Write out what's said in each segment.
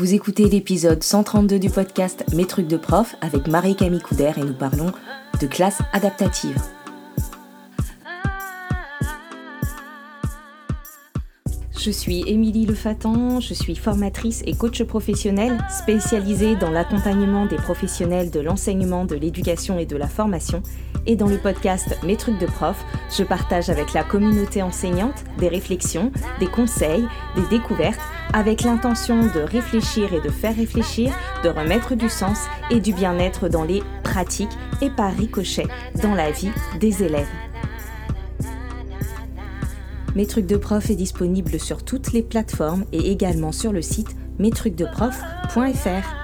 Vous écoutez l'épisode 132 du podcast Mes trucs de prof avec Marie-Camille Couder et nous parlons de classe adaptative. Je suis Émilie Lefatan, je suis formatrice et coach professionnelle spécialisée dans l'accompagnement des professionnels de l'enseignement, de l'éducation et de la formation. Et dans le podcast Mes trucs de prof, je partage avec la communauté enseignante des réflexions, des conseils, des découvertes, avec l'intention de réfléchir et de faire réfléchir, de remettre du sens et du bien-être dans les pratiques et par ricochet dans la vie des élèves. Mes trucs de prof est disponible sur toutes les plateformes et également sur le site mestrucsdeprof.fr.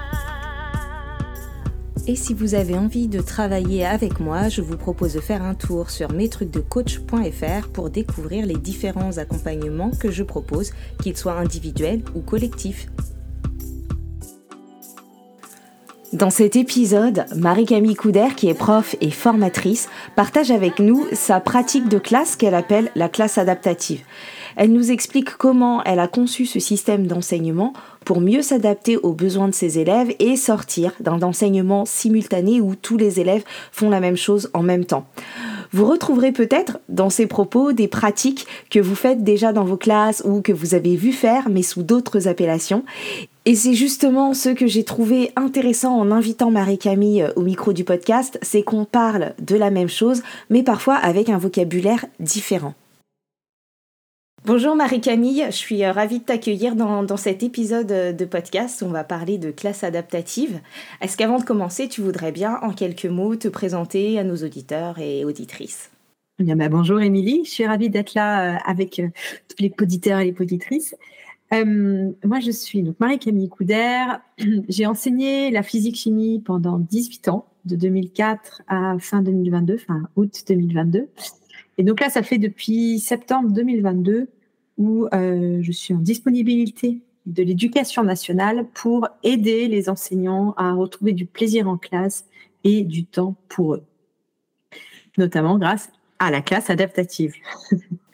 Et si vous avez envie de travailler avec moi, je vous propose de faire un tour sur mestrucsdecoach.fr pour découvrir les différents accompagnements que je propose, qu'ils soient individuels ou collectifs. Dans cet épisode, Marie-Camille Couder, qui est prof et formatrice, partage avec nous sa pratique de classe qu'elle appelle la classe adaptative. Elle nous explique comment elle a conçu ce système d'enseignement pour mieux s'adapter aux besoins de ses élèves et sortir d'un enseignement simultané où tous les élèves font la même chose en même temps. Vous retrouverez peut-être dans ces propos des pratiques que vous faites déjà dans vos classes ou que vous avez vu faire mais sous d'autres appellations. Et c'est justement ce que j'ai trouvé intéressant en invitant Marie-Camille au micro du podcast, c'est qu'on parle de la même chose, mais parfois avec un vocabulaire différent. Bonjour Marie-Camille, je suis euh, ravie de t'accueillir dans, cet épisode euh, de podcast on va parler de classe adaptative. Est-ce qu'avant de commencer, tu voudrais bien en quelques mots te présenter à nos auditeurs et auditrices? Bien, bah, Bonjour Émilie, je suis ravie d'être là euh, avec tous les auditeurs et les auditrices. Moi, je suis Marie-Camille Couder. J'ai enseigné la physique-chimie pendant 18 ans, de 2004 à fin 2022, fin août 2022. Et donc là, ça fait depuis septembre 2022 où euh, je suis en disponibilité de l'éducation nationale pour aider les enseignants à retrouver du plaisir en classe et du temps pour eux, notamment grâce à la classe adaptative.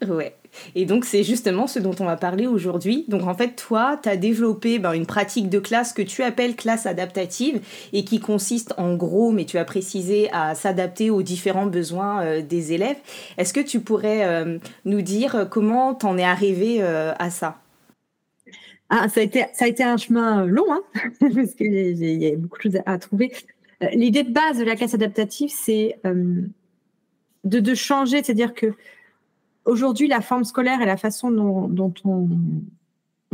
ouais. Et donc, c'est justement ce dont on va parler aujourd'hui. Donc, en fait, toi, tu as développé ben, une pratique de classe que tu appelles classe adaptative et qui consiste en gros, mais tu as précisé, à s'adapter aux différents besoins euh, des élèves. Est-ce que tu pourrais euh, nous dire comment t'en es arrivé euh, à ça? Ah, ça, a été, ça a été un chemin long, hein, parce qu'il y a beaucoup de choses à trouver. L'idée de base de la classe adaptative, c'est de, de, changer, c'est-à-dire que aujourd'hui, la forme scolaire et la façon dont, on,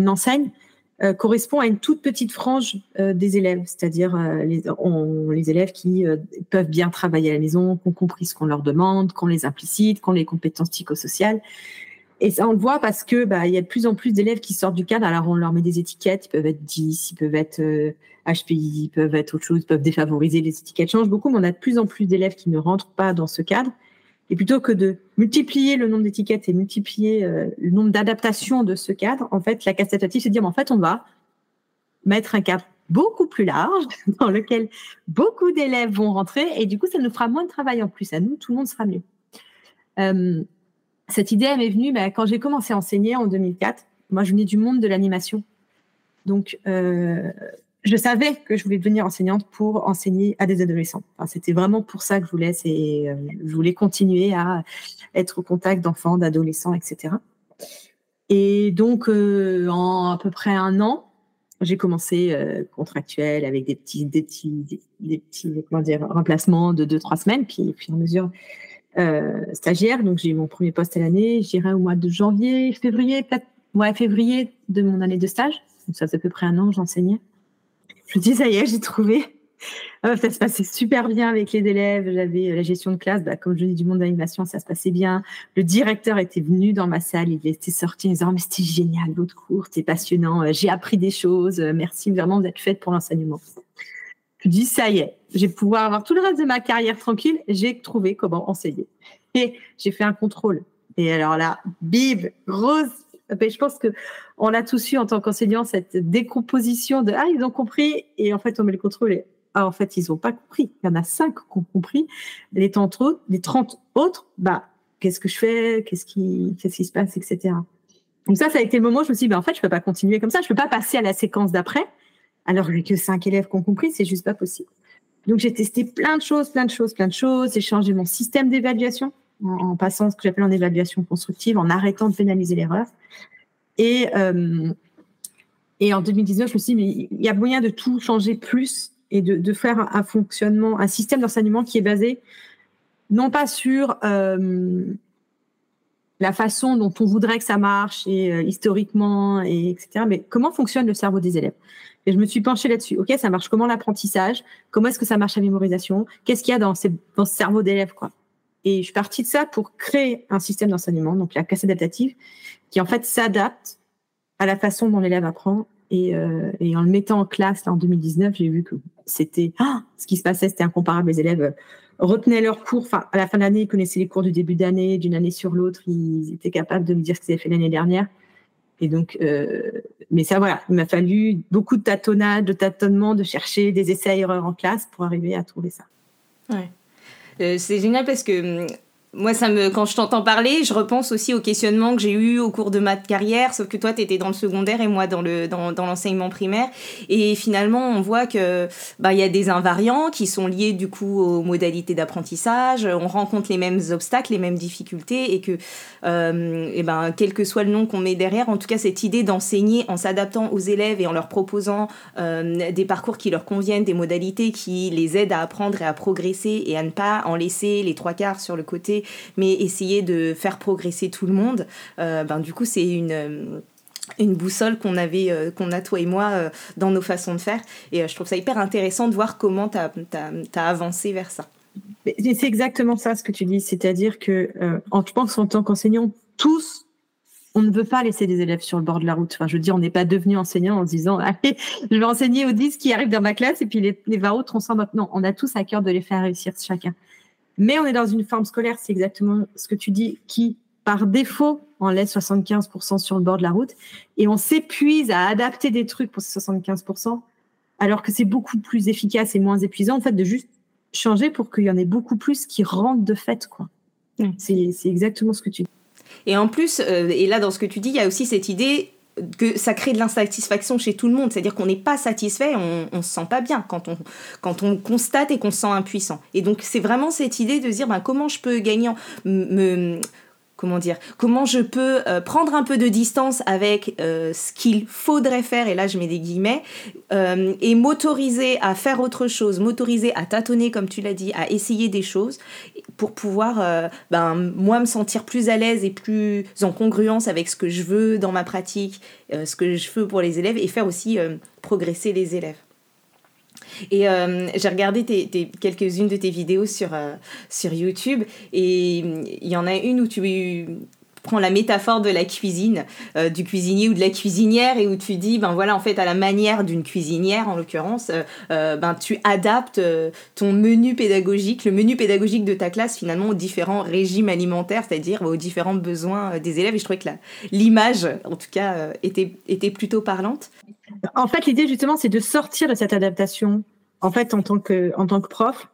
enseigne euh, correspond à une toute petite frange euh, des élèves, c'est-à-dire euh, les, élèves qui peuvent bien travailler à la maison, qui ont compris ce qu'on leur demande, qu'on les implicite, qu'on les compétences psychosociales. Et ça, on le voit parce que bah, il y a de plus en plus d'élèves qui sortent du cadre. Alors, on leur met des étiquettes. Ils peuvent être 10, ils peuvent être HPI, ils peuvent être autre chose, ils peuvent défavoriser. Les étiquettes changent beaucoup, mais on a de plus en plus d'élèves qui ne rentrent pas dans ce cadre. Et plutôt que de multiplier le nombre d'étiquettes et multiplier euh, le nombre d'adaptations de ce cadre, en fait, la casse adaptative, c'est de dire, en fait, on va mettre un cadre beaucoup plus large dans lequel beaucoup d'élèves vont rentrer et du coup, ça nous fera moins de travail en plus. À nous, tout le monde sera mieux. Euh, cette idée, m'est venue bah, quand j'ai commencé à enseigner en 2004. Moi, je venais du monde de l'animation. Donc, euh, je savais que je voulais devenir enseignante pour enseigner à des adolescents. c'était vraiment pour ça que je voulais. C'est, euh, je voulais continuer à être au contact d'enfants, d'adolescents, etc. Et donc, euh, en à peu près un an, j'ai commencé euh, contractuel avec des petits, des petits, des, petits, comment dire, remplacements de deux trois semaines, puis, puis en mesure euh, stagiaire. Donc, j'ai eu mon premier poste à l'année. J'irai au mois de janvier, février, peut-être, ouais, février de mon année de stage. Donc, ça fait à peu près un an que j'enseignais. Je dis, ça y est, j'ai trouvé. Ah, ça se passait super bien avec les élèves. J'avais euh, la gestion de classe. Bah, comme je dis du monde d'animation, ça se passait bien. Le directeur était venu dans ma salle. Il était sorti en disant, mais c'était génial, votre cours, c'était passionnant. Euh, j'ai appris des choses. Euh, merci vraiment d'être faite pour l'enseignement. Je dis, ça y est, je vais pouvoir avoir tout le reste de ma carrière tranquille. J'ai trouvé comment enseigner. Et j'ai fait un contrôle. Et alors là, bib, grosse je pense que on a tous eu en tant qu'enseignant cette décomposition de ah ils ont compris et en fait on met le contrôle et ah en fait ils ont pas compris. Il y en a cinq qui ont compris. Les 30 autres, les 30 autres, bah qu'est-ce que je fais, qu'est-ce qui qu'est-ce qui se passe, etc. Donc ça ça a été le moment où je me suis dit bah en fait je peux pas continuer comme ça, je peux pas passer à la séquence d'après alors que cinq élèves qui ont compris, c'est juste pas possible. Donc j'ai testé plein de choses, plein de choses, plein de choses. J'ai changé mon système d'évaluation en, passant ce que j'appelle en évaluation constructive, en arrêtant de pénaliser l'erreur. Et, euh, en 2019, je me suis dit, mais il y a moyen de tout changer plus et de, faire un fonctionnement, un système d'enseignement qui est basé non pas sur euh, la façon dont on voudrait que ça marche et euh, historiquement et etc. Mais comment fonctionne le cerveau des élèves Et je me suis penchée là-dessus. Ok, ça marche comment l'apprentissage? Comment est-ce que ça marche la mémorisation? Qu'est-ce qu'il y a dans, ces, ce cerveau d'élève quoi? Et je suis partie de ça pour créer un système d'enseignement, donc la classe adaptative, qui en fait s'adapte à la façon dont l'élève apprend. Et, euh, et, en le mettant en classe là, en 2019, j'ai vu que c'était ah, ce qui se passait, c'était incomparable. Les élèves retenaient leurs cours. Enfin, à la fin de l'année, ils connaissaient les cours du début d'année, d'une année sur l'autre. Ils étaient capables de me dire ce qu'ils avaient fait l'année dernière. Et donc, euh, mais ça, voilà, il m'a fallu beaucoup de tâtonnage, de tâtonnement, de chercher des essais-erreurs en classe pour arriver à trouver ça. Ouais. Euh, c'est génial parce que hum, moi, ça me, quand je t'entends parler, je repense aussi au questionnement que j'ai eu au cours de ma carrière, sauf que toi, tu étais dans le secondaire et moi dans le dans, dans l'enseignement primaire. Et finalement, on voit que bah il y a des invariants qui sont liés du coup aux modalités d'apprentissage. On rencontre les mêmes obstacles, les mêmes difficultés, et que euh, et ben quel que soit le nom qu'on met derrière, en tout cas cette idée d'enseigner en s'adaptant aux élèves et en leur proposant euh, des parcours qui leur conviennent, des modalités qui les aident à apprendre et à progresser et à ne pas en laisser les trois quarts sur le côté mais essayer de faire progresser tout le monde, euh, ben, du coup, c'est une euh, une boussole qu'on avait euh, qu'on a toi et moi dans nos façons de faire et je trouve ça hyper intéressant de voir comment tu as, avancé vers ça c'est exactement ça ce que tu dis c'est-à-dire que en, je pense en tant qu'enseignant tous on ne veut pas laisser des élèves sur le bord de la route. Enfin, je veux dire, on n'est pas devenu enseignant en se disant, allez, je vais enseigner aux 10 qui arrivent dans ma classe et puis les, les 20 autres, on s'en. Non, on a tous à cœur de les faire réussir chacun. Mais on est dans une forme scolaire, c'est exactement ce que tu dis, qui, par défaut, en laisse 75% sur le bord de la route. Et on s'épuise à adapter des trucs pour ces 75%, alors que c'est beaucoup plus efficace et moins épuisant, en fait, de juste changer pour qu'il y en ait beaucoup plus qui rentrent de fait, quoi. C'est exactement ce que tu dis. Et en plus, euh, et là, dans ce que tu dis, il y a aussi cette idée que ça crée de l'insatisfaction chez tout le monde. C'est-à-dire qu'on n'est pas satisfait, on, on se sent pas bien quand on, quand on constate et qu'on se sent impuissant. Et donc, c'est vraiment cette idée de dire ben, comment je peux gagner, me, comment dire, comment je peux euh, prendre un peu de distance avec euh, ce qu'il faudrait faire, et là je mets des guillemets, euh, et m'autoriser à faire autre chose, m'autoriser à tâtonner, comme tu l'as dit, à essayer des choses, pour pouvoir, ben, moi, me sentir plus à l'aise et plus en congruence avec ce que je veux dans ma pratique, ce que je veux pour les élèves, et faire aussi progresser les élèves. Et euh, j'ai regardé tes, quelques-unes de tes vidéos sur, euh, sur YouTube et il y en a une où tu prends la métaphore de la cuisine, euh, du cuisinier ou de la cuisinière et où tu dis, ben voilà, en fait, à la manière d'une cuisinière, en l'occurrence, ben tu adaptes ton menu pédagogique, le menu pédagogique de ta classe finalement aux différents régimes alimentaires, c'est-à-dire aux différents besoins des élèves. Et je trouvais que l'image, en tout cas, était, était plutôt parlante. En fait, l'idée justement, c'est de sortir de cette adaptation. En fait, en tant que, en tant que prof,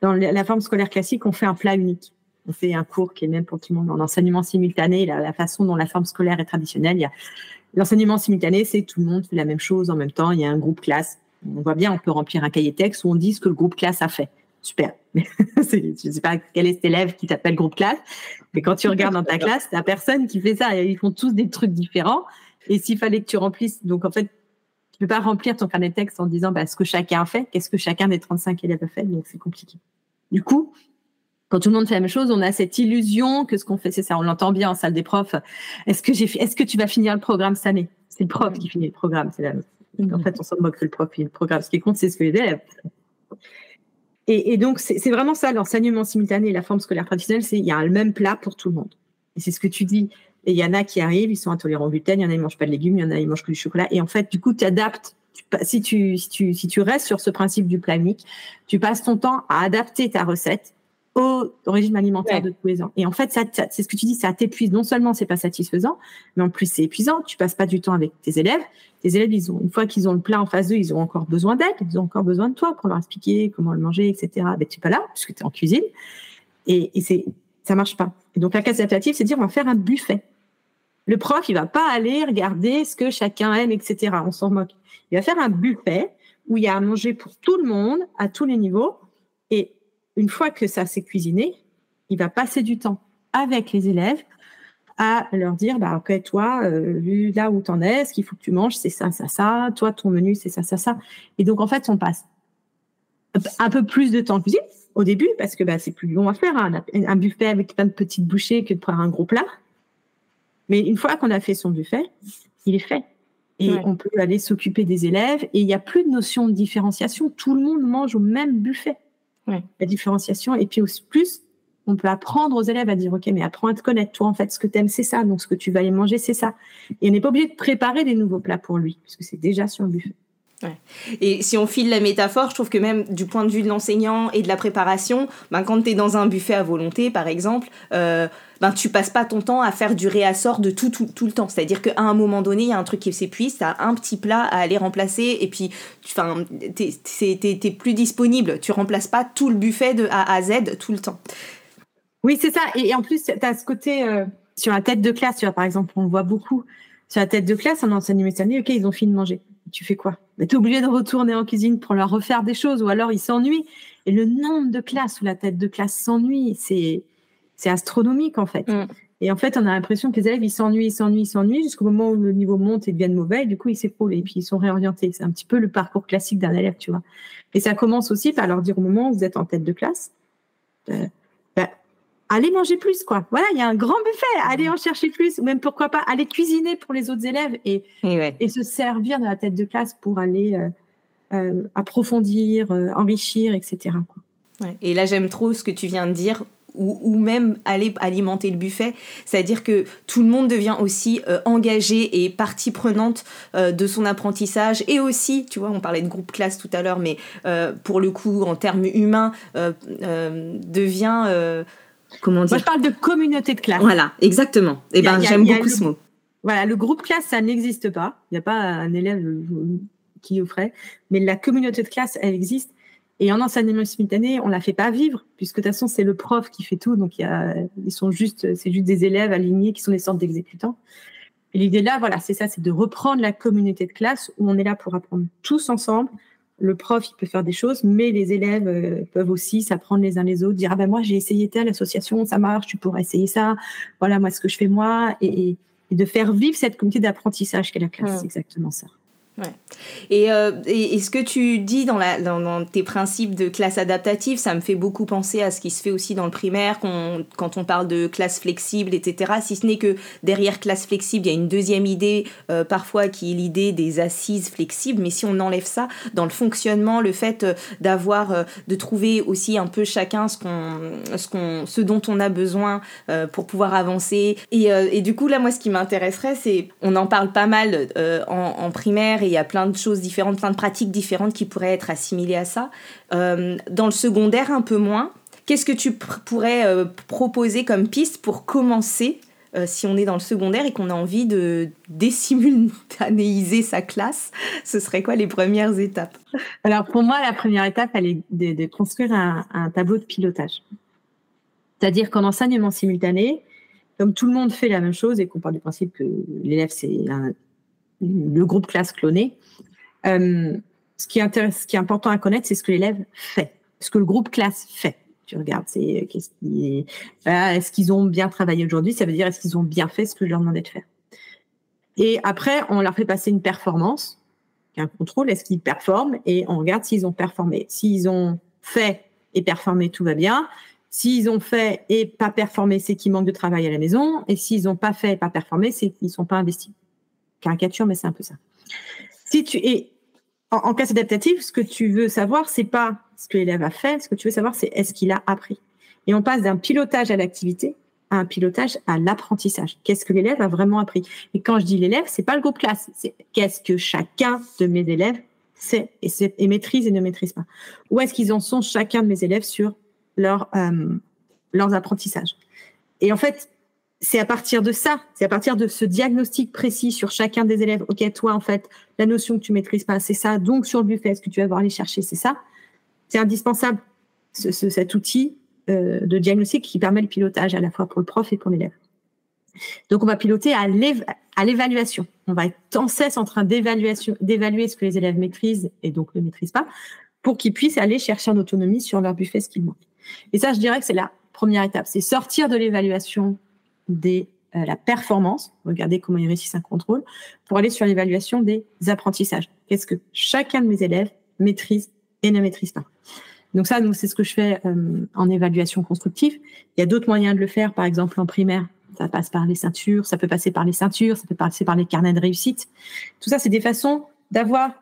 dans la forme scolaire classique, on fait un plat unique. On fait un cours qui est même pour tout le monde en enseignement simultané. La, la façon dont la forme scolaire est traditionnelle, il y a l'enseignement simultané, c'est tout le monde fait la même chose en même temps. Il y a un groupe classe. On voit bien, on peut remplir un cahier texte où on dit ce que le groupe classe a fait. Super. je ne sais pas quel est cet élève qui t'appelle groupe classe, mais quand tu regardes dans ta classe, t'as personne qui fait ça. Ils font tous des trucs différents. Et s'il fallait que tu remplisses, donc en fait, tu peux pas remplir ton carnet de texte en disant bah, ce que chacun a fait, qu'est-ce que chacun des 35 élèves a fait, donc c'est compliqué. Du coup, quand tout le monde fait la même chose, on a cette illusion que ce qu'on fait, c'est ça. On l'entend bien en salle des profs. Est-ce que j'ai, est-ce que tu vas finir le programme cette année? C'est le prof qui finit le programme. C'est En fait, on s'en moque que le prof finit le programme. Ce qui compte, c'est ce que les élèves. Et, et donc, c'est vraiment ça, l'enseignement simultané et la forme scolaire traditionnelle, c'est il y a le même plat pour tout le monde. Et c'est ce que tu dis. Et il y en a qui arrivent, ils sont intolérants au gluten, il y en a qui mangent pas de légumes, il y en a qui mangent que du chocolat. Et en fait, du coup, tu adaptes. Si tu, si, tu, si tu restes sur ce principe du plat unique, tu passes ton temps à adapter ta recette au régime alimentaire de tous les ans. Et en fait, ça, c'est ce que tu dis, ça t'épuise. Non seulement c'est pas satisfaisant, mais en plus c'est épuisant. Tu passes pas du temps avec tes élèves. Tes élèves, ils ont une fois qu'ils ont le plat en face d'eux, ils ont encore besoin d'aide. Ils ont encore besoin de toi pour leur expliquer comment le manger, etc. Mais tu es pas là puisque tu es en cuisine. Et, et c'est ça marche pas. Et donc la case adaptative, c'est dire on va faire un buffet Le prof, il va pas aller regarder ce que chacun aime, etc. On s'en moque. Il va faire un buffet où il y a à manger pour tout le monde, à tous les niveaux. Et une fois que ça s'est cuisiné, il va passer du temps avec les élèves à leur dire, bah, ok, toi, euh, là où t'en es, ce qu'il faut que tu manges, c'est ça, ça, ça. Toi, ton menu, c'est ça, ça, ça. Et donc, en fait, on passe un peu plus de temps en cuisine au début parce que bah, c'est plus long à faire. Hein. Un buffet avec plein de petites bouchées que de prendre un gros plat. Mais une fois qu'on a fait son buffet, il est fait. Et on peut aller s'occuper des élèves. Et il n'y a plus de notion de différenciation. Tout le monde mange au même buffet. La différenciation. Et puis, au plus, on peut apprendre aux élèves à dire, OK, mais apprends à te connaître. Toi, en fait, ce que tu aimes, c'est ça. Donc, ce que tu vas aller manger, c'est ça. Et on n'est pas obligé de préparer des nouveaux plats pour lui, puisque c'est déjà sur le buffet. Et si on file la métaphore, je trouve que même du point de vue de l'enseignant et de la préparation, ben, quand tu es dans un buffet à volonté, par exemple, euh, ben, tu passes pas ton temps à faire du réassort de tout, tout, tout le temps. C'est-à-dire qu'à un moment donné, il y a un truc qui s'épuise, tu as un petit plat à aller remplacer, et puis tu es, plus disponible. Tu remplaces pas tout le buffet de A à Z tout le temps. Oui, c'est ça. Et, en plus, tu as ce côté euh, sur la tête de classe, tu vois, par exemple, on le voit beaucoup. Sur la tête de classe, un enseignement OK, ils ont fini de manger tu fais quoi? Tu es obligé de retourner en cuisine pour leur refaire des choses ou alors ils s'ennuient. Et le nombre de classes où la tête de classe s'ennuie, c'est, c'est astronomique en fait. Mm. Et en fait, on a l'impression que les élèves, ils s'ennuient, ils s'ennuient, ils s'ennuient jusqu'au moment où le niveau monte et devient mauvais. Et du coup, ils s'écroulent et puis ils sont réorientés. C'est un petit peu le parcours classique d'un élève, tu vois. Et ça commence aussi par leur dire au moment où vous êtes en tête de classe, euh, allez manger plus, quoi. Voilà, il y a un grand buffet, allez en chercher plus, ou même pourquoi pas aller cuisiner pour les autres élèves et, et, se servir de la tête de classe pour aller euh, euh, approfondir, euh, enrichir, etc. Et là, j'aime trop ce que tu viens de dire. Ou, même aller alimenter le buffet, c'est-à-dire que tout le monde devient aussi engagé et partie prenante de son apprentissage et aussi, tu vois, on parlait de groupe classe tout à l'heure, mais pour le coup, en termes humains, devient Comment dire Moi, je parle de communauté de classe. Voilà, exactement. Et eh ben, j'aime beaucoup ce mot. Voilà, le groupe classe, ça n'existe pas. Il n'y a pas un élève euh, qui le ferait. Mais la communauté de classe, elle existe. Et en enseignement simultané, on la fait pas vivre, puisque de toute façon, c'est le prof qui fait tout. Donc, y a, ils sont juste, c'est juste des élèves alignés qui sont des sortes d'exécutants. Et l'idée là, voilà, c'est ça, c'est de reprendre la communauté de classe où on est là pour apprendre tous ensemble, le prof, il peut faire des choses, mais les élèves euh, peuvent aussi s'apprendre les uns les autres, dire ah ben moi j'ai essayé telle association, ça marche, tu pourrais essayer ça. Voilà moi ce que je fais moi, et, de faire vivre cette communauté d'apprentissage qu'est la classe, c'est exactement ça. Ouais. Et, euh, et, ce que tu dis dans, la, dans, tes principes de classe adaptative, ça me fait beaucoup penser à ce qui se fait aussi dans le primaire quand on parle de classe flexible, etc. Si ce n'est que derrière classe flexible, il y a une deuxième idée euh, parfois qui est l'idée des assises flexibles. Mais si on enlève ça dans le fonctionnement, le fait euh, d'avoir, de trouver aussi un peu chacun ce, ce, ce dont on a besoin pour pouvoir avancer. Et, et, du coup, là, moi, ce qui m'intéresserait, c'est, on en parle pas mal en primaire il y a plein de choses différentes, plein de pratiques différentes qui pourraient être assimilées à ça. Euh, dans le secondaire, un peu moins. Qu'est-ce que tu pourrais euh, proposer comme piste pour commencer euh, si on est dans le secondaire et qu'on a envie de désimultanéiser sa classe, ce serait quoi les premières étapes? Alors pour moi, la première étape, elle est de, construire un, un, tableau de pilotage. C'est-à-dire qu'en enseignement simultané, comme tout le monde fait la même chose et qu'on part du principe que l'élève c'est un, le groupe classe cloné. Euh, ce, qui est important à connaître, c'est ce que l'élève fait, ce que le groupe classe fait. Tu regardes, c'est euh, qu'est-ce qui est-ce qu'ils ont bien travaillé aujourd'hui? Ça veut dire est-ce qu'ils ont bien fait ce que je leur demandais de faire? Et après, on leur fait passer une performance, un contrôle, est-ce qu'ils performent? Et on regarde s'ils ont performé. S'ils ont fait et performé, tout va bien. S'ils ont fait et pas performé, c'est qu'ils manquent de travail à la maison. Et s'ils n'ont pas fait et pas performé, c'est qu'ils ne sont pas investis caricature, mais c'est un peu ça. Si tu es en, classe adaptative, ce que tu veux savoir, c'est pas ce que l'élève a fait, ce que tu veux savoir, c'est est-ce qu'il a appris. Et on passe d'un pilotage à l'activité à un pilotage à l'apprentissage. Qu'est-ce que l'élève a vraiment appris? Et quand je dis l'élève, c'est pas le groupe classe, c'est qu'est-ce que chacun de mes élèves sait et, maîtrise et ne maîtrise pas. Où est-ce qu'ils en sont chacun de mes élèves sur leur, euh, leurs apprentissages? Et en fait, c'est à partir de ça, c'est à partir de ce diagnostic précis sur chacun des élèves. Ok, toi, en fait, la notion que tu maîtrises pas, c'est ça. Donc, sur le buffet, ce que tu vas voir aller chercher, c'est ça. C'est indispensable, cet outil euh, de diagnostic qui permet le pilotage à la fois pour le prof et pour l'élève. Donc, on va piloter à l'évaluation. On va être sans cesse en train d'évaluer ce que les élèves maîtrisent et donc ne maîtrisent pas pour qu'ils puissent aller chercher en autonomie sur leur buffet ce qu'ils manquent. Et ça, je dirais que c'est la première étape. C'est sortir de l'évaluation des euh, la performance, regardez comment ils réussissent un contrôle, pour aller sur l'évaluation des apprentissages. Qu'est-ce que chacun de mes élèves maîtrise et ne maîtrise pas. Donc ça, c'est ce que je fais euh, en évaluation constructive. Il y a d'autres moyens de le faire, par exemple en primaire, ça passe par les ceintures, ça peut passer par les ceintures, ça peut passer par les carnets de réussite. Tout ça, c'est des façons d'avoir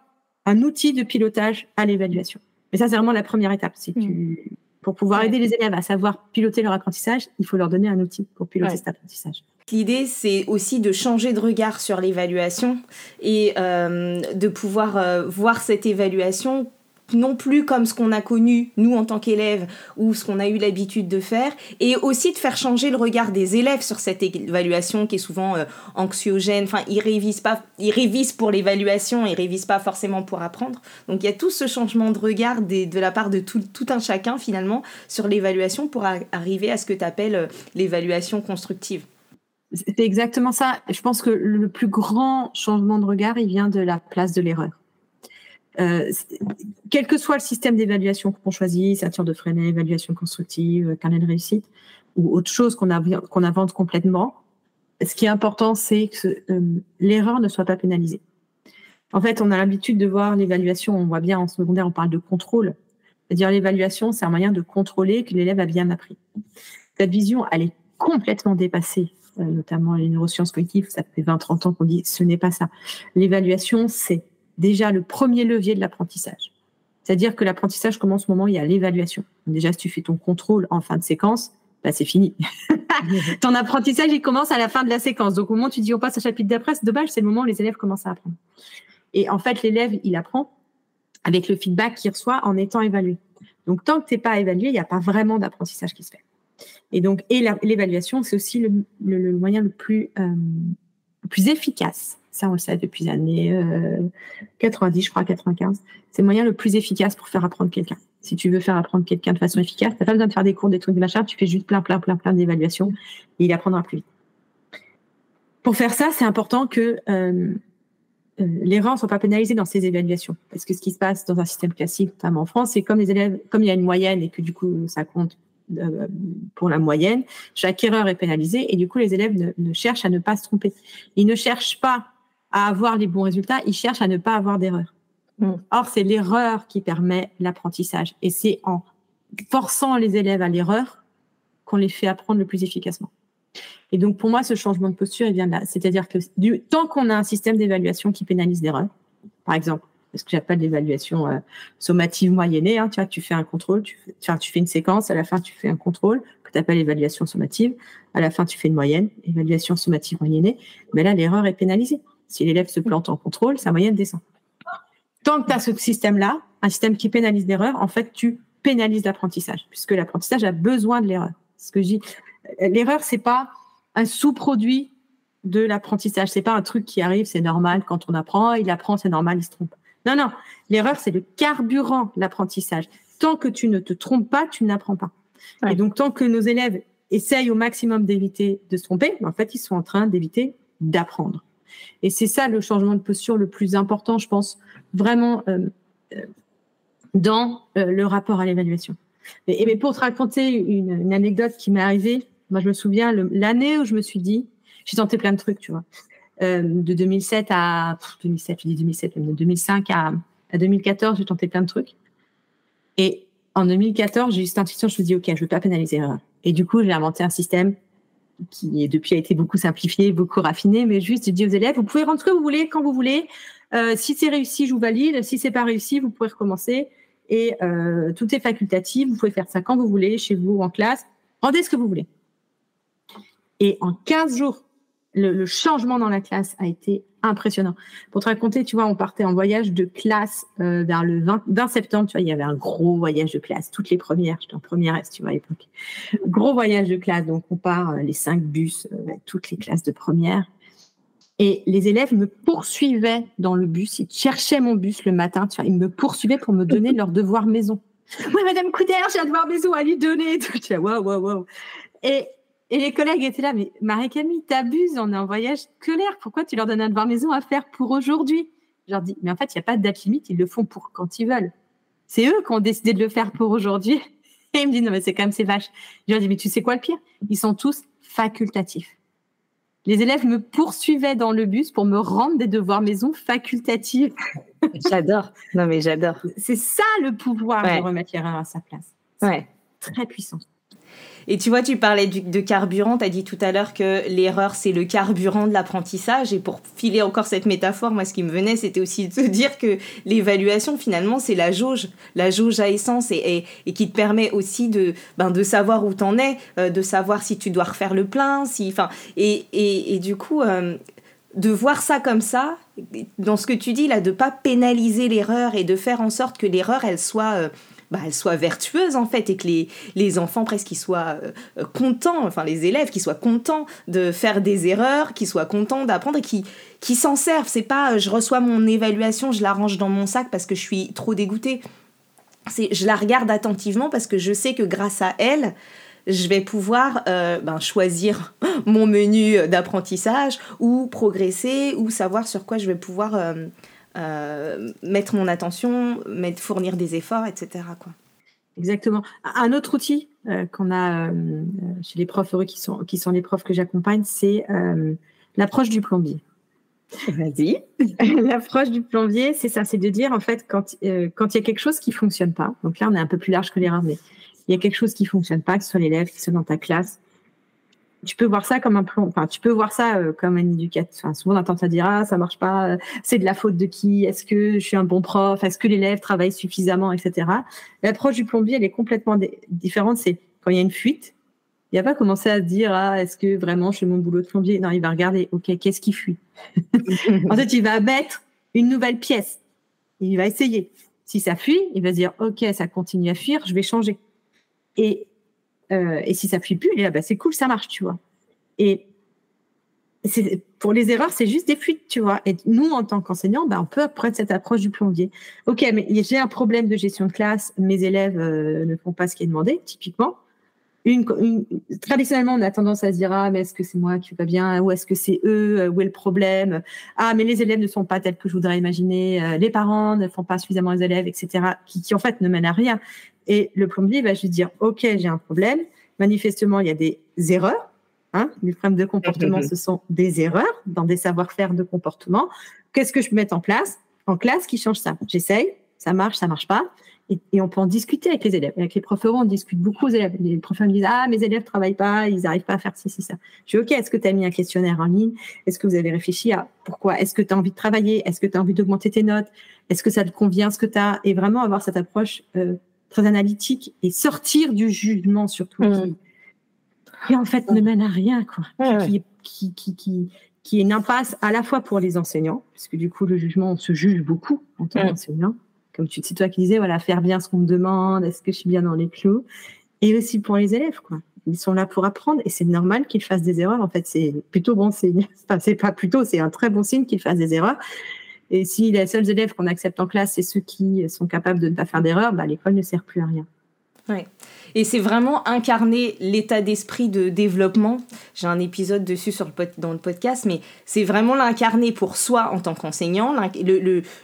un outil de pilotage à l'évaluation. Mais ça, c'est vraiment la première étape. Si tu. Pour pouvoir aider les élèves à savoir piloter leur apprentissage, il faut leur donner un outil pour piloter cet apprentissage. L'idée, c'est aussi de changer de regard sur l'évaluation et euh, de pouvoir euh, voir cette évaluation non plus comme ce qu'on a connu, nous, en tant qu'élèves, ou ce qu'on a eu l'habitude de faire, et aussi de faire changer le regard des élèves sur cette évaluation qui est souvent euh, anxiogène. Enfin, ils révisent pas, ils révisent pour l'évaluation, ils révisent pas forcément pour apprendre. Donc, il y a tout ce changement de regard de la part de tout, un chacun, finalement, sur l'évaluation pour arriver à ce que tu appelles euh, l'évaluation constructive. C'est exactement ça. Je pense que le plus grand changement de regard, il vient de la place de l'erreur. Euh, quel que soit le système d'évaluation qu'on choisit, ceinture de Freinet, évaluation constructive, carnet de réussite, ou autre chose qu'on invente complètement, ce qui est important, c'est que euh, l'erreur ne soit pas pénalisée. En fait, on a l'habitude de voir l'évaluation, on voit bien en secondaire, on parle de contrôle. C'est-à-dire l'évaluation, c'est un moyen de contrôler que l'élève a bien appris. Cette vision, elle est complètement dépassée, euh, notamment les neurosciences cognitives, ça fait 20-30 ans qu'on dit ce n'est pas ça. L'évaluation, c'est déjà le premier levier de l'apprentissage. C'est-à-dire que l'apprentissage commence au moment où il y a l'évaluation. Déjà, si tu fais ton contrôle en fin de séquence, bah, c'est fini. ton apprentissage, il commence à la fin de la séquence. Donc, au moment où tu dis on passe au chapitre d'après, c'est dommage, c'est le moment où les élèves commencent à apprendre. Et en fait, l'élève, il apprend avec le feedback qu'il reçoit en étant évalué. Donc, tant que tu n'es pas évalué, il n'y a pas vraiment d'apprentissage qui se fait. Et donc, et l'évaluation, c'est aussi le, moyen le plus, euh, le plus efficace ça, on le sait depuis les années 90, je crois, 95. C'est le moyen le plus efficace pour faire apprendre quelqu'un. Si tu veux faire apprendre quelqu'un de façon efficace, tu n'as pas besoin de faire des cours, des trucs, des machins. Tu fais juste plein, plein, plein, plein d'évaluations et il apprendra plus vite. Pour faire ça, c'est important que euh, euh, l'erreur ne soit pas pénalisée dans ces évaluations. Parce que ce qui se passe dans un système classique, notamment en France, c'est comme les élèves, comme il y a une moyenne et que du coup, ça compte euh, pour la moyenne, chaque erreur est pénalisée et du coup, les élèves ne cherchent à ne pas se tromper. Ils ne cherchent pas à avoir les bons résultats, ils cherchent à ne pas avoir d'erreur. Mm. Or, c'est l'erreur qui permet l'apprentissage. Et c'est en forçant les élèves à l'erreur qu'on les fait apprendre le plus efficacement. Et donc, pour moi, ce changement de posture, il vient de là. C'est-à-dire que du, tant qu'on a un système d'évaluation qui pénalise l'erreur, par exemple, ce que j'appelle l'évaluation euh, sommative moyennée, hein, tu vois, tu fais un contrôle, tu fais, tu fais une séquence, à la fin, tu fais un contrôle, que tu appelles évaluation sommative, à la fin, tu fais une moyenne, évaluation sommative moyennée, mais là, l'erreur est pénalisée. Si l'élève se plante en contrôle, sa moyenne descend. Tant que tu as ce système-là, un système qui pénalise l'erreur, en fait, tu pénalises l'apprentissage, puisque l'apprentissage a besoin de l'erreur. Ce que je l'erreur, c'est pas un sous-produit de l'apprentissage. C'est pas un truc qui arrive, c'est normal quand on apprend, il apprend, c'est normal, il se trompe. Non, non. L'erreur, c'est le carburant de l'apprentissage. Tant que tu ne te trompes pas, tu n'apprends pas. Et donc, tant que nos élèves essayent au maximum d'éviter de se tromper, en fait, ils sont en train d'éviter d'apprendre. Et c'est ça le changement de posture le plus important, je pense, vraiment euh, euh, dans euh, le rapport à l'évaluation. Mais, pour te raconter une, anecdote qui m'est arrivée, moi je me souviens l'année où je me suis dit, j'ai tenté plein de trucs, tu vois, de 2007 à 2007, je dis 2007, de 2005 à, 2014, j'ai tenté plein de trucs. Et en 2014, j'ai eu cette intuition, je me suis dit, ok, je ne veux pas pénaliser. Et du coup, j'ai inventé un système qui depuis a été beaucoup simplifié, beaucoup raffiné, mais juste dire aux élèves, vous pouvez rendre ce que vous voulez quand vous voulez. Euh, si c'est réussi, je vous valide. Si c'est pas réussi, vous pouvez recommencer. Et euh, tout est facultatif. Vous pouvez faire ça quand vous voulez, chez vous, en classe. Rendez ce que vous voulez. Et en 15 jours, le, changement dans la classe a été impressionnant. Pour te raconter, tu vois, on partait en voyage de classe euh, vers le 20, septembre, tu vois, il y avait un gros voyage de classe, toutes les premières, j'étais en première S, tu vois, à l'époque. Gros voyage de classe, donc on part euh, les cinq bus, euh, toutes les classes de première. Et les élèves me poursuivaient dans le bus, ils cherchaient mon bus le matin, tu vois, ils me poursuivaient pour me donner leur devoir maison. Oui, Madame Couder, j'ai un devoir maison à lui donner. Tu vois, waouh, waouh, waouh. Et Et les collègues étaient là, mais Marie-Camille, t'abuses, on est en voyage scolaire, pourquoi tu leur donnes un devoir maison à faire pour aujourd'hui? Je leur dis, mais en fait, il n'y a pas de date limite, ils le font pour quand ils veulent. C'est eux qui ont décidé de le faire pour aujourd'hui. Et ils me disent, non, mais c'est quand même ces vaches. Je leur dis, mais tu sais quoi le pire? Ils sont tous facultatifs. Les élèves me poursuivaient dans le bus pour me rendre des devoirs maison facultatifs. j'adore. Non, mais j'adore. C'est ça le pouvoir de remettre l'erreur à sa place. Ouais. Très puissant. Et tu vois, tu parlais de carburant, tu as dit tout à l'heure que l'erreur, c'est le carburant de l'apprentissage. Et pour filer encore cette métaphore, moi, ce qui me venait, c'était aussi de dire que l'évaluation, finalement, c'est la jauge, la jauge à essence, et, qui te permet aussi de, ben, de savoir où t'en es, euh, de savoir si tu dois refaire le plein, si, et, et, et, du coup, euh, de voir ça comme ça, dans ce que tu dis là, de pas pénaliser l'erreur et de faire en sorte que l'erreur, elle soit... Euh, bah, elle soit vertueuse en fait et que les, les enfants presque qu'ils soient euh, euh, contents, enfin les élèves qui soient contents de faire des erreurs, qui soient contents d'apprendre et qui, qui s'en servent. C'est pas euh, je reçois mon évaluation, je la range dans mon sac parce que je suis trop dégoûtée. C'est je la regarde attentivement parce que je sais que grâce à elle, je vais pouvoir ben, choisir mon menu d'apprentissage ou progresser ou savoir sur quoi je vais pouvoir mettre mon attention, mettre, fournir des efforts, etc. Quoi. Exactement. Un autre outil euh, qu'on a euh, chez les profs heureux qui sont, qui sont les profs que j'accompagne, c'est l'approche du plombier. Vas-y. l'approche du plombier, c'est ça, c'est de dire en fait quand quand il y a quelque chose qui fonctionne pas. Donc là, on est un peu plus large que l'erreur, mais il y a quelque chose qui fonctionne pas, que ce soit l'élève, qui soit dans ta classe, tu peux voir ça comme un enfin, tu peux voir ça euh, comme un éducateur. souvent, on entend ça dire, ah, ça marche pas, euh, c'est de la faute de qui? Est-ce que je suis un bon prof? Est-ce que l'élève travaille suffisamment, etc. L'approche du plombier, elle est complètement différente. C'est quand il y a une fuite, il va pas commencer à se dire, ah, est-ce que vraiment je fais mon boulot de plombier? Non, il va regarder, OK, qu'est-ce qui fuit? en fait, il va mettre une nouvelle pièce. Il va essayer. Si ça fuit, il va se dire, OK, ça continue à fuir, je vais changer. Et euh, et si ça fuit plus, bah, c'est cool, ça marche, tu vois. Et pour les erreurs, c'est juste des fuites, tu vois. Et nous, en tant qu'enseignants, bah, on peut prendre cette approche du plombier. Ok, mais j'ai un problème de gestion de classe, mes élèves euh, ne font pas ce qui est demandé, typiquement. Une, traditionnellement, on a tendance à se dire ah mais est-ce que c'est moi qui vais pas bien? Ou est-ce que c'est eux? Euh, où est le problème? Ah mais les élèves ne sont pas tels que je voudrais imaginer. Les parents ne font pas suffisamment les élèves etc qui, qui en fait ne mènent à rien. Et le plombier va juste dire, OK, j'ai un problème. Manifestement, il y a des erreurs. Hein, les problèmes de comportement, ce sont des erreurs dans des savoir-faire de comportement. Qu'est-ce que je peux mettre en place? En classe qui change ça? J'essaye, ça marche, ça marche pas. Et, on peut en discuter avec les élèves. Avec les professeurs, on discute beaucoup aux élèves. Les professeurs me disent Ah, mes élèves travaillent pas, ils n'arrivent pas à faire ci, ci, ça. Je dis Ok, est-ce que tu as mis un questionnaire en ligne? Est-ce que vous avez réfléchi à pourquoi? Est-ce que tu as envie de travailler? Est-ce que tu as envie d'augmenter tes notes? Est-ce que ça te convient ce que tu as Et vraiment avoir cette approche euh, très analytique et sortir du jugement surtout mmh. qui, en fait ne mène à rien quoi Qui, qui, qui, qui, qui, est une impasse à la fois pour les enseignants parce que du coup le jugement on se juge beaucoup en tant mmh. Comme tu c'est toi qui disais voilà faire bien ce qu'on me demande est-ce que je suis bien dans les clous? Et aussi pour les élèves quoi. Ils sont là pour apprendre et c'est normal qu'ils fassent des erreurs en fait. C'est plutôt bon signe. Enfin, c'est pas plutôt c'est un très bon signe qu'ils fassent des erreurs. Et si les seuls élèves qu'on accepte en classe, c'est ceux qui sont capables de ne pas faire d'erreur, bah, l'école ne sert plus à rien. Ouais. Et c'est vraiment incarner l'état d'esprit de développement. J'ai un épisode dessus sur le dans le podcast, mais c'est vraiment l'incarner pour soi en tant qu'enseignant,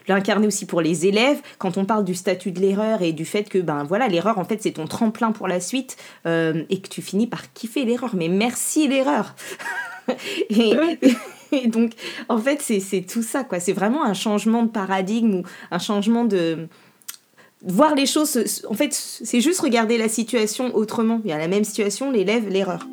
l'incarner aussi pour les élèves. Quand on parle du statut de l'erreur et du fait que ben voilà l'erreur en fait c'est ton tremplin pour la suite euh, et que tu finis par kiffer l'erreur. Mais merci l'erreur. et, et donc, en fait, c'est tout ça, quoi. C'est vraiment un changement de paradigme ou un changement de voir les choses. En fait, c'est juste regarder la situation autrement. Il y a la même situation, l'élève, l'erreur.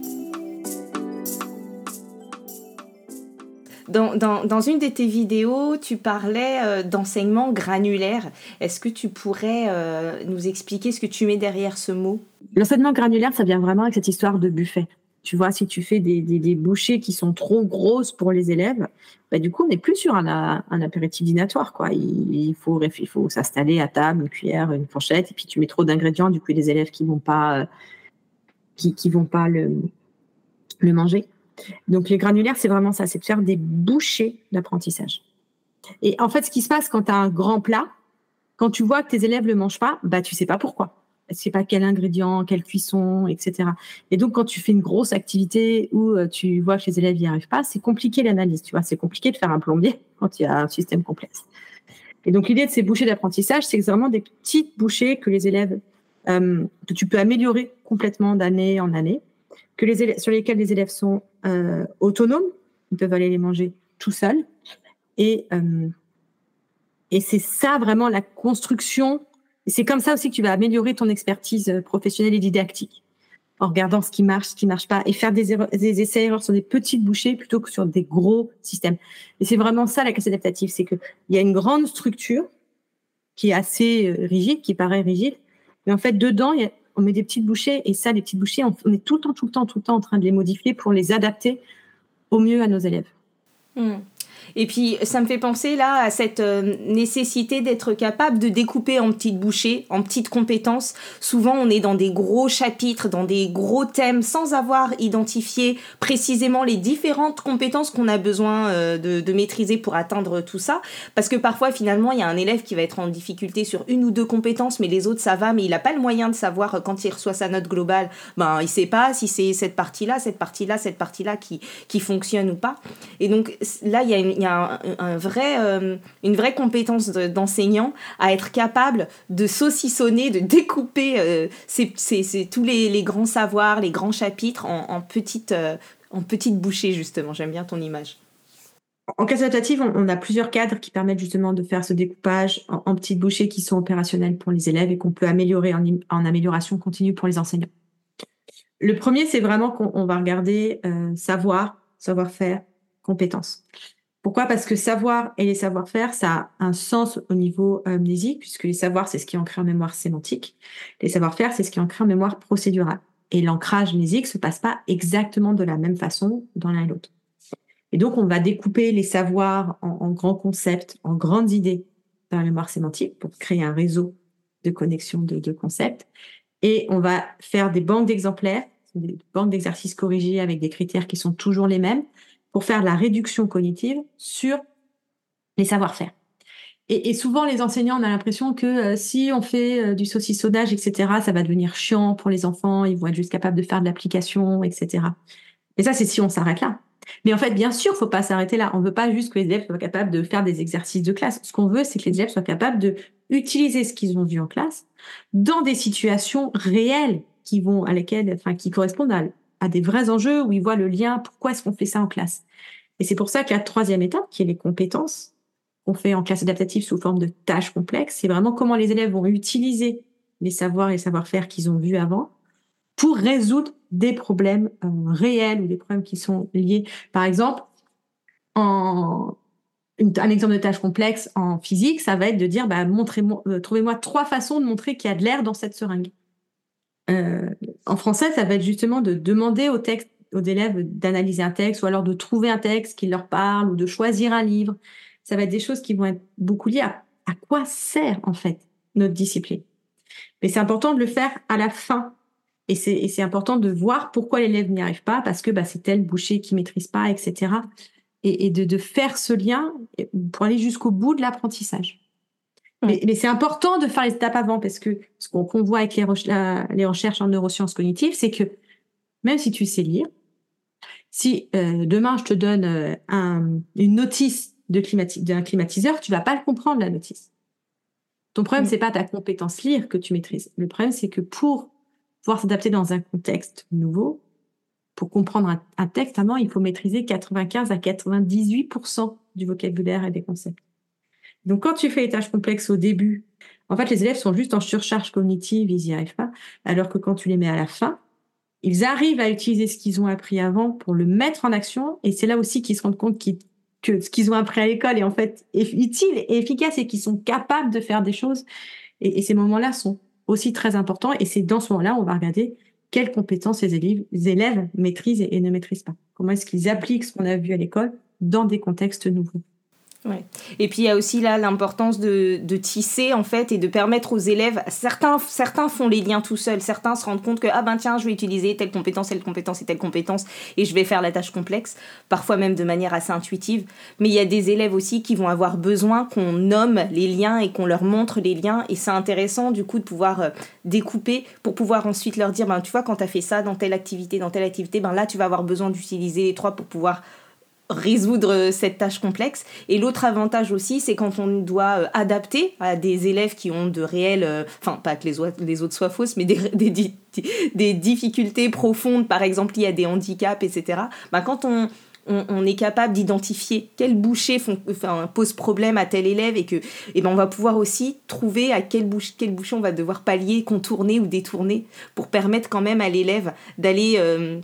Dans, dans, dans, une de tes vidéos, tu parlais euh, d'enseignement granulaire. Est-ce que tu pourrais euh, nous expliquer ce que tu mets derrière ce mot? L'enseignement granulaire, ça vient vraiment avec cette histoire de buffet. Tu vois, si tu fais des, bouchées qui sont trop grosses pour les élèves, bah, du coup, on n'est plus sur un, apéritif dînatoire. Quoi. Il, faut, s'installer à table, une cuillère, une fourchette, et puis tu mets trop d'ingrédients, du coup, les élèves qui vont pas, qui, qui vont pas le, le manger. Donc, les granulaires, c'est vraiment ça, c'est de faire des bouchées d'apprentissage. Et en fait, ce qui se passe quand tu as un grand plat, quand tu vois que tes élèves ne le mangent pas, bah, tu sais pas pourquoi. C'est pas quel ingrédient, quelle cuisson, etc. Et donc, quand tu fais une grosse activité où euh, tu vois que les élèves n'y arrivent pas, c'est compliqué l'analyse, tu vois. C'est compliqué de faire un plombier quand il y a un système complexe. Et donc, l'idée de ces bouchées d'apprentissage, c'est vraiment des petites bouchées que les élèves, euh, que tu peux améliorer complètement d'année en année, que les élèves, sur lesquelles les élèves sont euh, autonomes, ils peuvent aller les manger tout seuls. Et, et c'est ça vraiment la construction et c'est comme ça aussi que tu vas améliorer ton expertise euh, professionnelle et didactique en regardant ce qui marche, ce qui marche pas, et faire des, essais erreurs sur des petites bouchées plutôt que sur des gros systèmes. Et c'est vraiment ça la classe adaptative, c'est que il y a une grande structure qui est assez euh, rigide, qui paraît rigide, mais en fait dedans on met des petites bouchées et ça, les petites bouchées, on, est tout le temps, tout le temps, tout le temps en train de les modifier pour les adapter au mieux à nos élèves. Hmm. Et puis, ça me fait penser là à cette euh, nécessité d'être capable de découper en petites bouchées, en petites compétences. Souvent, on est dans des gros chapitres, dans des gros thèmes, sans avoir identifié précisément les différentes compétences qu'on a besoin euh, de, de, maîtriser pour atteindre tout ça. Parce que parfois, finalement, il y a un élève qui va être en difficulté sur une ou deux compétences, mais les autres, ça va, mais il n'a pas le moyen de savoir euh, quand il reçoit sa note globale, ben, il sait pas si c'est cette partie-là, cette partie-là, cette partie-là qui, qui fonctionne ou pas. Et donc, là, il y a une, y a un, vrai, euh, une vraie compétence d'enseignant à être capable de saucissonner, de découper euh, tous les, grands savoirs, les grands chapitres en, petites, euh, en petites bouchées, justement. J'aime bien ton image. En classe adaptative, on, a plusieurs cadres qui permettent justement de faire ce découpage en, petites bouchées qui sont opérationnelles pour les élèves et qu'on peut améliorer en, en, amélioration continue pour les enseignants. Le premier, c'est vraiment qu'on va regarder savoir, savoir-faire, compétences. Pourquoi? Parce que savoir et les savoir-faire, ça a un sens au niveau euh, mnésique, puisque les savoirs, c'est ce qui est ancré en mémoire sémantique. Les savoir-faire, c'est ce qui est ancré en mémoire procédurale. Et l'ancrage mnésique se passe pas exactement de la même façon dans l'un et l'autre. Et donc, on va découper les savoirs en, grands concepts, en grandes idées dans la mémoire sémantique pour créer un réseau de connexion de, de concepts. Et on va faire des banques d'exemplaires, des banques d'exercices corrigés avec des critères qui sont toujours les mêmes, pour faire la réduction cognitive sur les savoir-faire. Et, souvent, les enseignants, on a l'impression que euh, si on fait euh, du saucissonnage, etc., ça va devenir chiant pour les enfants, ils vont être juste capables de faire de l'application, etc. Et ça, c'est si on s'arrête là. Mais en fait, bien sûr, faut pas s'arrêter là. On veut pas juste que les élèves soient capables de faire des exercices de classe. Ce qu'on veut, c'est que les élèves soient capables de utiliser ce qu'ils ont vu en classe dans des situations réelles qui vont à lesquelles, enfin, qui correspondent à, à des vrais enjeux où ils voient le lien. Pourquoi est-ce qu'on fait ça en classe? Et c'est pour ça que la troisième étape, qui est les compétences, qu'on fait en classe adaptative sous forme de tâches complexes, c'est vraiment comment les élèves vont utiliser les savoirs et savoir-faire qu'ils ont vus avant pour résoudre des problèmes euh, réels ou des problèmes qui sont liés. Par exemple, en, un exemple de tâche complexe en physique, ça va être de dire, bah, euh, trouvez-moi trois façons de montrer qu'il y a de l'air dans cette seringue. Euh, en français, ça va être justement de demander au texte aux élèves d'analyser un texte ou alors de trouver un texte qui leur parle ou de choisir un livre. Ça va être des choses qui vont être beaucoup liées à, à quoi sert en fait notre discipline. Mais c'est important de le faire à la fin. Et c'est important de voir pourquoi l'élève n'y arrive pas, parce que bah, c'est tel boucher qui maîtrise pas, etc. Et, de, faire ce lien pour aller jusqu'au bout de l'apprentissage. Mais, mais c'est important de faire les étapes avant, parce que ce qu'on voit avec les, les recherches en neurosciences cognitives, c'est que même si tu sais lire, si euh, demain je te donne euh, un, une notice d'un climatiseur, tu vas pas le comprendre la notice. Ton problème ce mm. c'est pas ta compétence lire que tu maîtrises. Le problème c'est que pour pouvoir s'adapter dans un contexte nouveau, pour comprendre un, texte, avant, il faut maîtriser 95 à 98% du vocabulaire et des concepts. Donc quand tu fais les tâches complexes au début, en fait les élèves sont juste en surcharge cognitive, ils n'y arrivent pas, alors que quand tu les mets à la fin, ils arrivent à utiliser ce qu'ils ont appris avant pour le mettre en action. Et c'est là aussi qu'ils se rendent compte que ce qu'ils ont appris à l'école est en fait utile et efficace et qu'ils sont capables de faire des choses. Et, ces moments-là sont aussi très importants. Et c'est dans ce moment-là, on va regarder quelles compétences les élèves, élèves maîtrisent et ne maîtrisent pas. Comment est-ce qu'ils appliquent ce qu'on a vu à l'école dans des contextes nouveaux. Et puis il y a aussi là l'importance de, tisser en fait et de permettre aux élèves, certains, certains font les liens tout seuls, certains se rendent compte que ah ben tiens je vais utiliser telle compétence, telle compétence et telle compétence et je vais faire la tâche complexe, parfois même de manière assez intuitive. Mais il y a des élèves aussi qui vont avoir besoin qu'on nomme les liens et qu'on leur montre les liens. Et c'est intéressant du coup de pouvoir euh, découper pour pouvoir ensuite leur dire ben tu vois quand tu as fait ça dans telle activité, dans telle activité, ben là tu vas avoir besoin d'utiliser les trois pour pouvoir résoudre cette tâche complexe. Et l'autre avantage aussi, c'est quand on doit euh, adapter à des élèves qui ont de réels, euh, enfin pas que les, les, autres soient fausses, mais des, des, difficultés profondes, par exemple il y a des handicaps, etc. Bah, quand on, on, est capable d'identifier quel boucher font, pose problème à tel élève et que et ben on va pouvoir aussi trouver à quel, bouche, quel on va devoir pallier, contourner ou détourner pour permettre quand même à l'élève d'aller euh,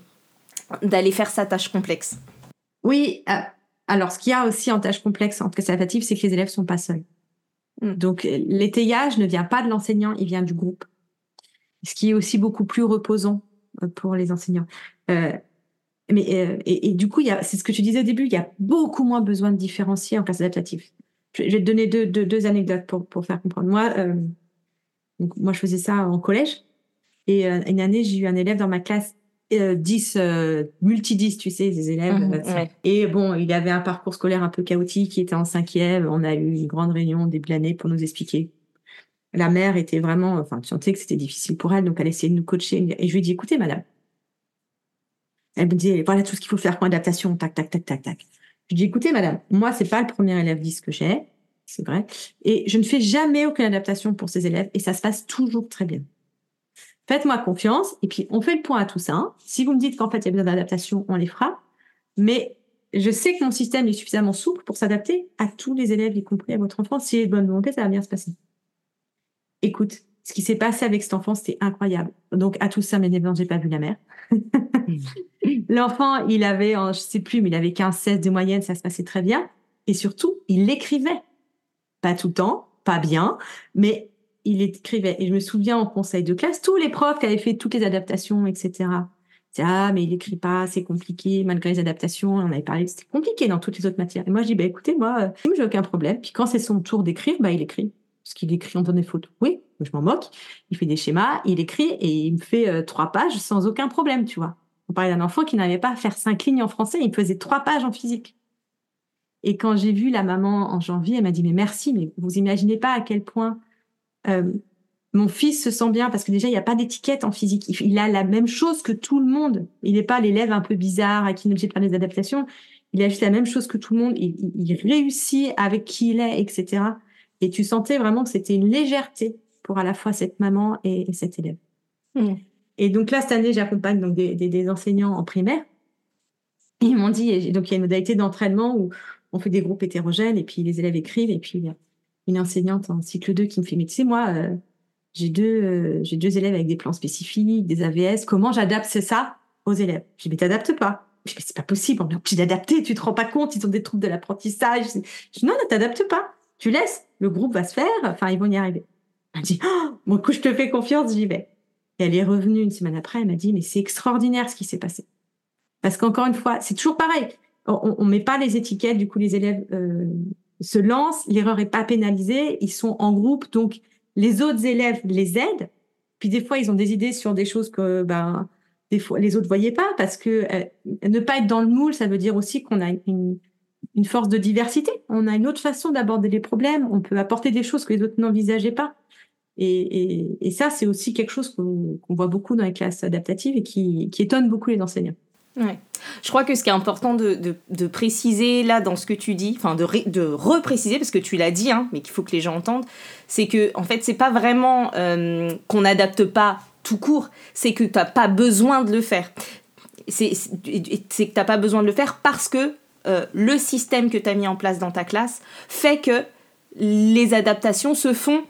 d'aller faire sa tâche complexe. Oui, euh, alors ce qu'il y a aussi en tâche complexe en classe adaptative, c'est que les élèves sont pas seuls. Mm. Donc l'étayage ne vient pas de l'enseignant, il vient du groupe. Ce qui est aussi beaucoup plus reposant euh, pour les enseignants. Euh, mais et, du coup, c'est ce que tu disais au début, il y a beaucoup moins besoin de différencier en classe adaptative. Je, vais te donner deux, deux, anecdotes pour, pour faire comprendre. Moi, donc, moi, je faisais ça en collège. Et une année, j'ai eu un élève dans ma classe 10, euh, multi-10, tu sais, des élèves. Mhm, euh, et bon, il avait un parcours scolaire un peu chaotique, il était en cinquième, on a eu une grande réunion début de l'année pour nous expliquer. La mère était vraiment, enfin, tu sentais que c'était difficile pour elle, donc elle essayait de nous coacher. Et je lui ai dit, écoutez, madame. Elle me dit, voilà tout ce qu'il faut faire pour l'adaptation, tac, tac, tac, tac, tac. Je lui ai dit, écoutez, madame, moi, c'est pas le premier élève 10 que j'ai, c'est vrai. Et je ne fais jamais aucune adaptation pour ces élèves, et ça se passe toujours très bien. Faites-moi confiance et puis on fait le point à tout ça. Si vous me dites qu'en fait il y a besoin d'adaptation, on les fera. Mais je sais que mon système est suffisamment souple pour s'adapter à tous les élèves, y compris à votre enfant. Si est de bonne volonté, ça va bien se passer. Écoute, ce qui s'est passé avec cet enfant, c'était incroyable. Donc à tout ça, mais je j'ai pas vu la mère. L'enfant, il avait, je sais plus, mais il avait 15, 16 de moyenne, ça se passait très bien. Et surtout, il l'écrivait. Pas tout le temps, pas bien, mais il écrivait. Et je me souviens en conseil de classe, tous les profs qui avaient fait toutes les adaptations, etc. ah, mais il écrit pas, c'est compliqué, malgré les adaptations, on avait parlé, c'était compliqué dans toutes les autres matières. Et moi, je dis, bah, écoutez, moi, euh, j'ai aucun problème. Puis quand c'est son tour d'écrire, bah, il écrit. Parce qu'il écrit en faisant des fautes. Oui, je m'en moque. Il fait des schémas, il écrit et il me fait euh, trois pages sans aucun problème, tu vois. On parlait d'un enfant qui n'avait pas à faire cinq lignes en français, il faisait trois pages en physique. Et quand j'ai vu la maman en janvier, elle m'a dit, mais merci, mais vous imaginez pas à quel point mon fils se sent bien parce que déjà il n'y a pas d'étiquette en physique. Il, a la même chose que tout le monde. Il n'est pas l'élève un peu bizarre à qui ne pas les adaptations. Il a juste la même chose que tout le monde. Il, réussit avec qui il est, etc. Et tu sentais vraiment que c'était une légèreté pour à la fois cette maman et, cet élève. Mmh. Et donc là cette année j'accompagne donc des, enseignants en primaire. ils m'ont dit donc il y a une modalité d'entraînement où on fait des groupes hétérogènes et puis les élèves écrivent et puis une enseignante en cycle 2 qui me fait, mais tu sais, moi, euh, j'ai deux, euh, j'ai deux élèves avec des plans spécifiques, des AVS, comment j'adapte ça aux élèves? Je dis, mais t'adaptes pas. Je dis, mais c'est pas possible, on est obligé d'adapter, tu te rends pas compte, ils ont des troubles de l'apprentissage. Je dis, non, ne t'adaptes pas. Tu laisses, le groupe va se faire, enfin, ils vont y arriver. Elle me dit, oh, bon, coup, je te fais confiance, j'y vais. Et elle est revenue une semaine après, elle m'a dit, mais c'est extraordinaire ce qui s'est passé. Parce qu'encore une fois, c'est toujours pareil. On, on met pas les étiquettes, du coup, les élèves euh, se lancent, l'erreur est pas pénalisée, ils sont en groupe, donc les autres élèves les aident. Puis des fois, ils ont des idées sur des choses que ben des fois les autres voyaient pas, parce que euh, ne pas être dans le moule, ça veut dire aussi qu'on a une, force de diversité. On a une autre façon d'aborder les problèmes. On peut apporter des choses que les autres n'envisageaient pas. Et, ça, c'est aussi quelque chose qu'on voit beaucoup dans les classes adaptatives et qui étonne beaucoup les enseignants. Ouais. Je crois que ce qui est important de, de, de préciser là dans ce que tu dis, enfin de, de repréciser parce que tu l'as dit, hein, mais qu'il faut que les gens entendent, c'est que en fait c'est pas vraiment euh, qu'on n'adapte pas tout court, c'est que tu n'as pas besoin de le faire. C'est que tu n'as pas besoin de le faire parce que euh, le système que tu as mis en place dans ta classe fait que les adaptations se font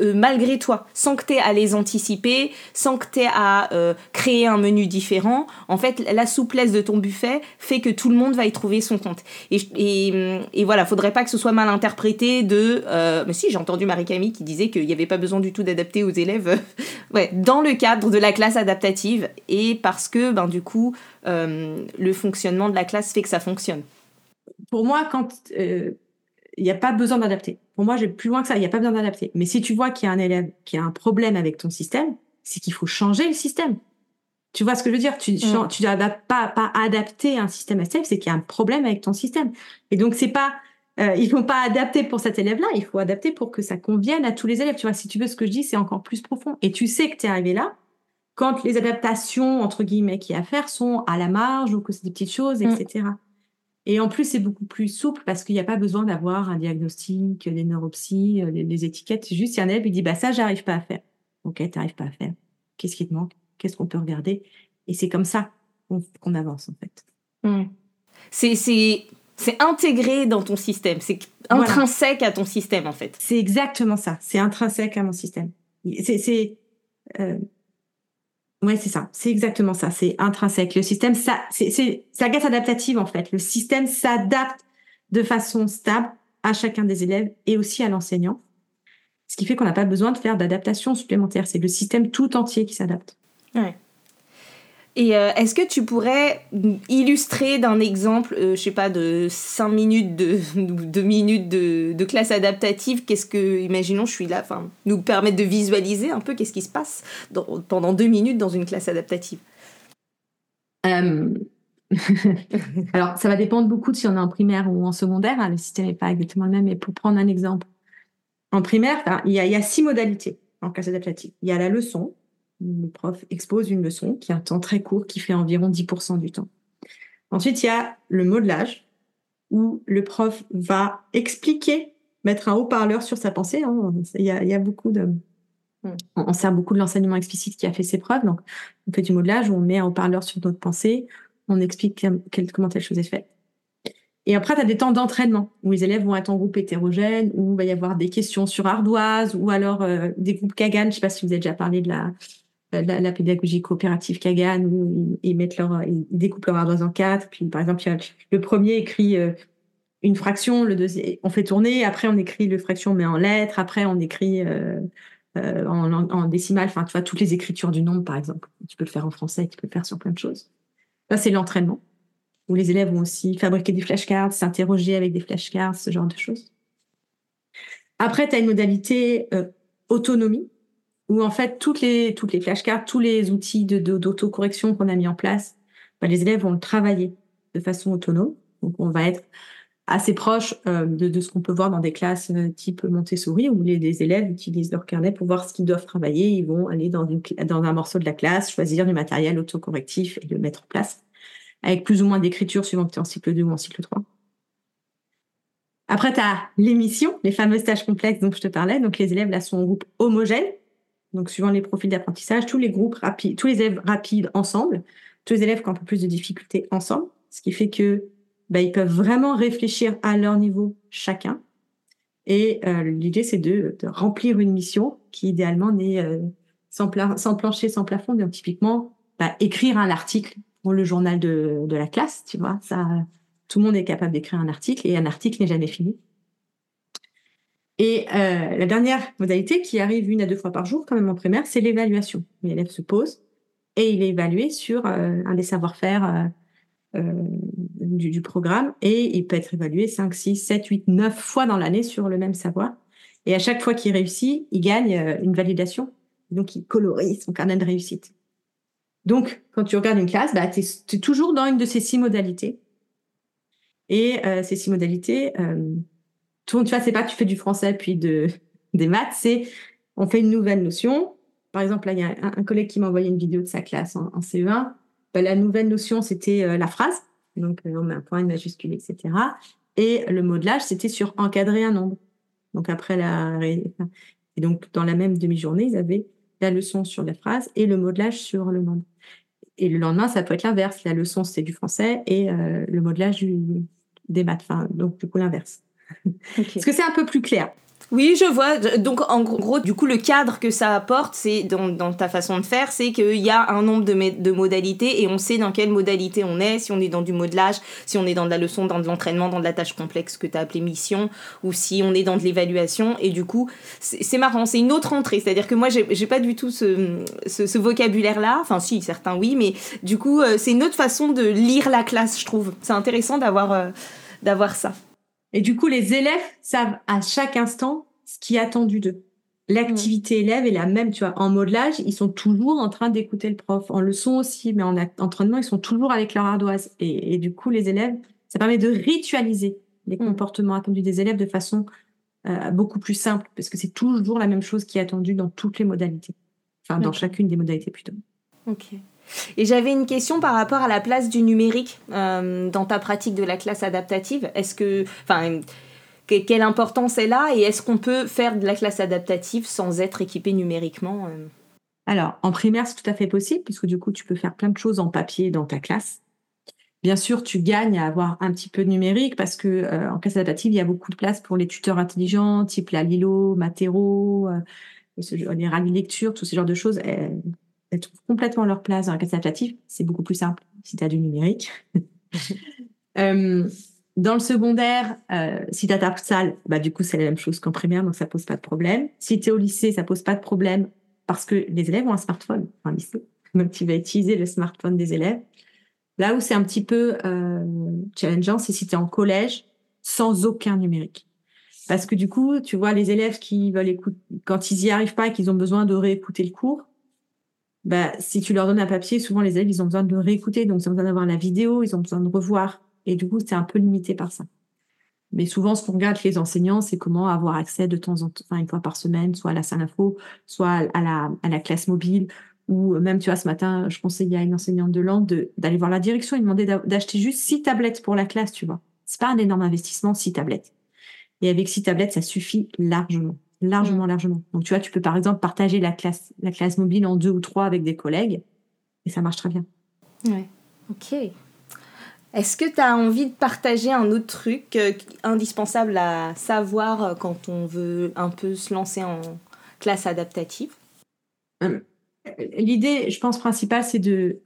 euh, malgré toi, sans que tu à les anticiper, sans que tu à euh, créer un menu différent. En fait, la souplesse de ton buffet fait que tout le monde va y trouver son compte. Et, et, et voilà, faudrait pas que ce soit mal interprété de... Euh, mais si, j'ai entendu Marie-Camille qui disait qu'il n'y avait pas besoin du tout d'adapter aux élèves ouais, dans le cadre de la classe adaptative et parce que, ben, du coup, le fonctionnement de la classe fait que ça fonctionne. Pour moi, quand il n'y a pas besoin d'adapter. Pour moi, j'ai plus loin que ça, il n'y a pas besoin d'adapter. Mais si tu vois qu'il y a un élève qui a un problème avec ton système, c'est qu'il faut changer le système. Tu vois ce que je veux dire? Tu mm. tu dois pas pas adapter un système STF, c'est qu'il y a un problème avec ton système. Et donc c'est pas euh, il faut pas adapter pour cet élève-là, il faut adapter pour que ça convienne à tous les élèves. Tu vois, si tu veux ce que je dis, c'est encore plus profond. Et tu sais que tu es arrivé là quand les adaptations entre guillemets qu'il y a à faire sont à la marge ou que c'est des petites choses, etc. Mm. Et en plus, c'est beaucoup plus souple parce qu'il n'y a pas besoin d'avoir un diagnostic, des neuropsies, euh, les, étiquettes. Juste, il y a un élève qui dit, bah, ça, j'arrive pas à faire. Ok, tu n'arrives pas à faire. Qu'est-ce qui te manque? Qu'est-ce qu'on peut regarder? Et c'est comme ça qu'on avance, en fait. Hmm. C'est, c'est intégré dans ton système. C'est intrinsèque à ton système, en fait. C'est exactement ça. C'est intrinsèque à mon système. C'est, euh, Ouais, c'est ça. C'est exactement ça. C'est intrinsèque. Le système, ça, c'est, la glace adaptative, en fait. Le système s'adapte de façon stable à chacun des élèves et aussi à l'enseignant. Ce qui fait qu'on n'a pas besoin de faire d'adaptation supplémentaire. C'est le système tout entier qui s'adapte. Et euh, est-ce que tu pourrais illustrer d'un exemple, euh, je sais pas, de 5 minutes, de 2 minutes de, classe adaptative? Qu'est-ce que, imaginons, je suis là, enfin, nous permettre de visualiser un peu qu'est-ce qui se passe pendant 2 minutes dans une classe adaptative? Euh, Alors, ça va dépendre beaucoup de si on est en primaire ou en secondaire. Hein, le système n'est pas exactement le même, mais pour prendre un exemple, en primaire, il y, il y a six modalités en classe adaptative. Il y a la leçon, le prof expose une leçon qui a un temps très court, qui fait environ 10% du temps. Ensuite, il y a le modelage, où le prof va expliquer, mettre un haut-parleur sur sa pensée. Hein. Il, y a, beaucoup de... Hmm. On, sert beaucoup de l'enseignement explicite qui a fait ses preuves. Donc, on fait du modelage où on met un haut-parleur sur notre pensée, on explique comment telle chose est faite. Et après, tu as des temps d'entraînement où les élèves vont être en groupe hétérogène, où il va y avoir des questions sur ardoise, ou alors euh, des groupes Kagan. Je ne sais pas si vous avez déjà parlé de la, euh, la, pédagogie coopérative Kagan où ils, mettent découpent leur ardoise en quatre. Puis, par exemple, le premier écrit euh, une fraction, le deuxième, on fait tourner. Après, on écrit le fraction, mais en lettres. Après, on écrit euh, en, en, décimale. Enfin, tu vois, toutes les écritures du nombre, par exemple. Tu peux le faire en français, tu peux le faire sur plein de choses. Ça, c'est l'entraînement, où les élèves vont aussi fabriquer des flashcards, s'interroger avec des flashcards, ce genre de choses. Après, tu as une modalité autonomie où en fait toutes les toutes les flashcards, tous les outils de d'autocorrection qu'on a mis en place, bah, les élèves vont le travailler de façon autonome. Donc on va être assez proche euh, de, de, ce qu'on peut voir dans des classes euh, type Montessori où les, les, élèves utilisent leur carnet pour voir ce qu'ils doivent travailler. Ils vont aller dans, une, dans un morceau de la classe, choisir du matériel autocorrectif et le mettre en place avec plus ou moins d'écriture suivant que tu es en cycle 2 ou en cycle 3. Après, tu as l'émission, les fameuses tâches complexes dont je te parlais. Donc, les élèves, là, sont en groupe homogène. Donc, suivant les profils d'apprentissage, tous les groupes rapides, tous les élèves rapides ensemble, tous les élèves qui ont un peu plus de difficultés ensemble, ce qui fait que bah, ils peuvent vraiment réfléchir à leur niveau chacun. Et euh, l'idée, c'est de, remplir une mission qui, idéalement, n'est euh, sans, plancher, sans plafond. Donc, typiquement, bah, écrire un article pour le journal de, de la classe, tu vois. Ça, tout le monde est capable d'écrire un article et un article n'est jamais fini. Et euh, la dernière modalité qui arrive une à deux fois par jour, quand même en primaire, c'est l'évaluation. L'élève se pose et il est évalué sur euh, un des savoir-faire euh, du, du, programme et il peut être évalué 5, 6, 7, 8, 9 fois dans l'année sur le même savoir. Et à chaque fois qu'il réussit, il gagne une validation. Donc, il colorie son carnet de réussite. Donc, quand tu regardes une classe, bah, tu es, toujours dans une de ces six modalités. Et ces six modalités, tu vois, c'est pas tu fais du français puis de, des maths, c'est on fait une nouvelle notion. Par exemple, là, il y a un, collègue qui m'a envoyé une vidéo de sa classe en, CE1. Ben, la nouvelle notion, c'était euh, la phrase. Donc, euh, on met un point, une majuscule, etc. Et le modelage, c'était sur encadrer un nombre. Donc, après la. Et donc, dans la même demi-journée, ils avaient la leçon sur la phrase et le modelage sur le nombre. Et le lendemain, ça peut être l'inverse. La leçon, c'est du français et euh, le modelage des maths. Enfin, donc, du coup, l'inverse. Est-ce que c'est un peu plus clair oui, je vois. Donc, en gros, du coup, le cadre que ça apporte, c'est dans, ta façon de faire, c'est qu'il y a un nombre de, de, modalités et on sait dans quelle modalité on est, si on est dans du modelage, si on est dans de la leçon, dans de l'entraînement, dans de la tâche complexe que tu as appelée mission, ou si on est dans de l'évaluation. Et du coup, c'est marrant, c'est une autre entrée. C'est-à-dire que moi, j'ai pas du tout ce, ce, vocabulaire-là. Enfin, si, certains oui, mais du coup, euh, c'est une autre façon de lire la classe, je trouve. C'est intéressant d'avoir euh, d'avoir ça. Et du coup, les élèves savent à chaque instant ce qui est attendu d'eux. L'activité élève est la même, tu vois. En modelage, ils sont toujours en train d'écouter le prof. En leçon aussi, mais en entraînement, ils sont toujours avec leur ardoise. Et, du coup, les élèves, ça permet de ritualiser les mm. comportements attendus des élèves de façon euh, beaucoup plus simple, parce que c'est toujours la même chose qui est attendue dans toutes les modalités. Enfin, dans chacune des modalités plutôt. Ok. Et j'avais une question par rapport à la place du numérique euh, dans ta pratique de la classe adaptative. Est-ce que, enfin, quelle importance est là et est-ce qu'on peut faire de la classe adaptative sans être équipé numériquement euh? Alors, en primaire, c'est tout à fait possible, puisque du coup, tu peux faire plein de choses en papier dans ta classe. Bien sûr, tu gagnes à avoir un petit peu de numérique parce que euh, en classe adaptative, il y a beaucoup de place pour les tuteurs intelligents, type la Lilo, Matero, euh, les rallyes lecture, tous ces genres de choses. Trouvent complètement leur place dans la classe adaptative. C'est beaucoup plus simple si tu as du numérique. Dans le secondaire, euh, si tu as ta salle, bah, du coup, c'est la même chose qu'en primaire, donc ça pose pas de problème. Si tu es au lycée, ça pose pas de problème parce que les élèves ont un smartphone en lycée. Donc, tu vas utiliser le smartphone des élèves. Là où c'est un petit peu euh, challengeant, c'est si tu es en collège sans aucun numérique. Parce que du coup, tu vois, les élèves qui veulent écouter, quand ils y arrivent pas et qu'ils ont besoin de réécouter le cours, bah, si tu leur donnes un papier, souvent les élèves, ils ont besoin de réécouter, donc ils ont besoin d'avoir la vidéo, ils ont besoin de revoir et du coup, c'est un peu limité par ça. Mais souvent, ce qu'on regarde les enseignants, c'est comment avoir accès de temps en temps, enfin, une fois par semaine, soit à la salle info, soit à la, à la classe mobile, ou même, tu vois, ce matin, je conseillais à une enseignante de langue d'aller voir la direction et demander d'acheter juste six tablettes pour la classe, tu vois. C'est pas un énorme investissement, six tablettes. Et avec six tablettes, ça suffit largement, largement, mmh. largement. Donc, tu vois, tu peux par exemple partager la classe, la classe mobile en deux ou trois avec des collègues, et ça marche très bien. Ouais. Ok. Est-ce que tu as envie de partager un autre truc euh, indispensable à savoir euh, quand on veut un peu se lancer en classe adaptative? Euh, L'idée, je pense, principale, c'est de...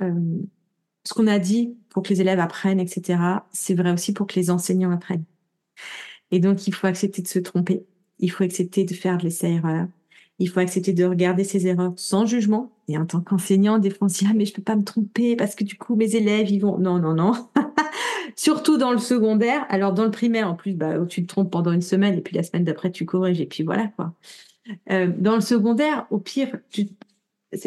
ce qu'on a dit pour que les élèves apprennent, etc., c'est vrai aussi pour que les enseignants apprennent. Et donc, il faut accepter de se tromper. Il faut accepter de faire de l'essai-erreur. Il faut accepter de regarder ses erreurs sans jugement. Et en tant qu'enseignant, des fois, on se dit, ah, mais je peux pas me tromper parce que du coup, mes élèves, ils vont... Non, non, non. Surtout dans le secondaire. Alors, dans le primaire, en plus, bah, tu te trompes pendant une semaine et puis la semaine d'après, tu corriges et puis voilà, quoi. Euh, dans le secondaire, au pire,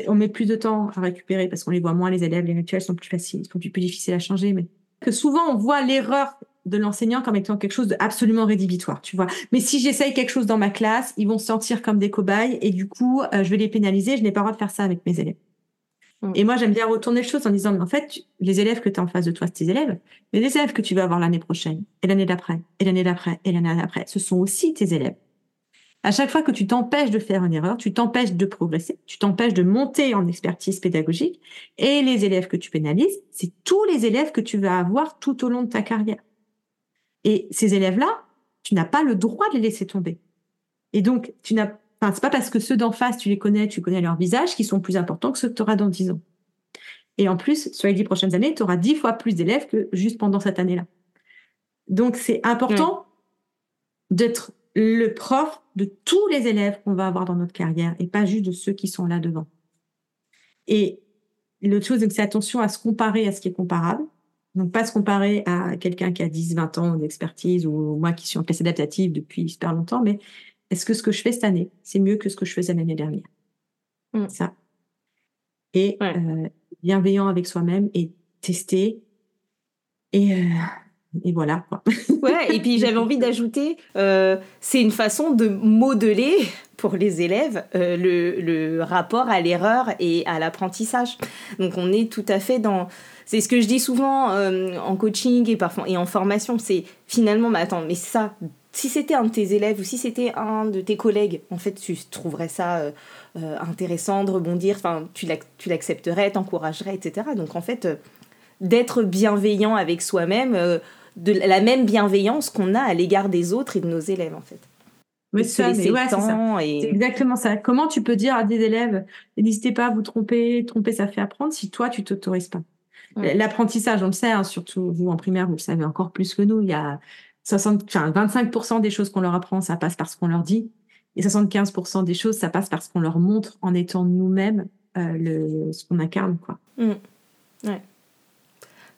on met plus de temps à récupérer parce qu'on les voit moins, les élèves, les rituels sont plus faciles, sont plus difficiles à changer, mais que souvent, on voit l'erreur de l'enseignant comme étant quelque chose d'absolument rédhibitoire, tu vois. Mais si j'essaye quelque chose dans ma classe, ils vont se sentir comme des cobayes et du coup, euh, je vais les pénaliser. Je n'ai pas le droit de faire ça avec mes élèves. Mm. Et moi, j'aime bien retourner les choses en disant, mais en fait, les élèves que tu as en face de toi, c'est tes élèves. Mais les élèves que tu vas avoir l'année prochaine, et l'année d'après, et l'année d'après, et l'année d'après, ce sont aussi tes élèves. À chaque fois que tu t'empêches de faire une erreur, tu t'empêches de progresser, tu t'empêches de monter en expertise pédagogique. Et les élèves que tu pénalises, c'est tous les élèves que tu vas avoir tout au long de ta carrière. Et ces élèves-là, tu n'as pas le droit de les laisser tomber. Et donc, tu n'as, enfin, c'est pas parce que ceux d'en face, tu les connais, tu connais leur visage, qui sont plus importants que ceux que tu auras dans dix ans. Et en plus, sur les dix prochaines années, tu auras dix fois plus d'élèves que juste pendant cette année-là. Donc, c'est important d'être le prof de tous les élèves qu'on va avoir dans notre carrière et pas juste de ceux qui sont là devant. Et l'autre chose, c'est attention à se comparer à ce qui est comparable. Donc, pas se comparer à quelqu'un qui a 10, 20 ans d'expertise ou moi qui suis en classe adaptative depuis super longtemps, mais est-ce que ce que je fais cette année, c'est mieux que ce que je faisais l'année dernière? Mm. Ça. Et euh, bienveillant avec soi-même et tester. Et, euh, et voilà. Quoi. ouais, et puis j'avais envie d'ajouter, euh, c'est une façon de modeler pour les élèves le, le rapport à l'erreur et à l'apprentissage. Donc on est tout à fait dans c'est ce que je dis souvent euh, en coaching et parfois et en formation, c'est finalement, mais attends, mais ça, si c'était un de tes élèves ou si c'était un de tes collègues, en fait, tu trouverais ça euh, euh, intéressant de rebondir, enfin, tu l'accepterais, t'encouragerais, etc. Donc en fait, d'être bienveillant avec soi-même, de la même bienveillance qu'on a à l'égard des autres et de nos élèves, en fait. Oui, c'est exactement ça. Comment tu peux dire à des élèves, n'hésitez pas à vous tromper, tromper ça fait apprendre, si toi tu t'autorises pas L'apprentissage, on le sait, hein, surtout vous en primaire, vous le savez encore plus que nous. Il y a 60, enfin, 25% des choses qu'on leur apprend, ça passe parce qu'on leur dit. Et 75% des choses, ça passe parce qu'on leur montre en étant nous-mêmes euh, le, ce qu'on incarne. Quoi. Mmh. Ouais.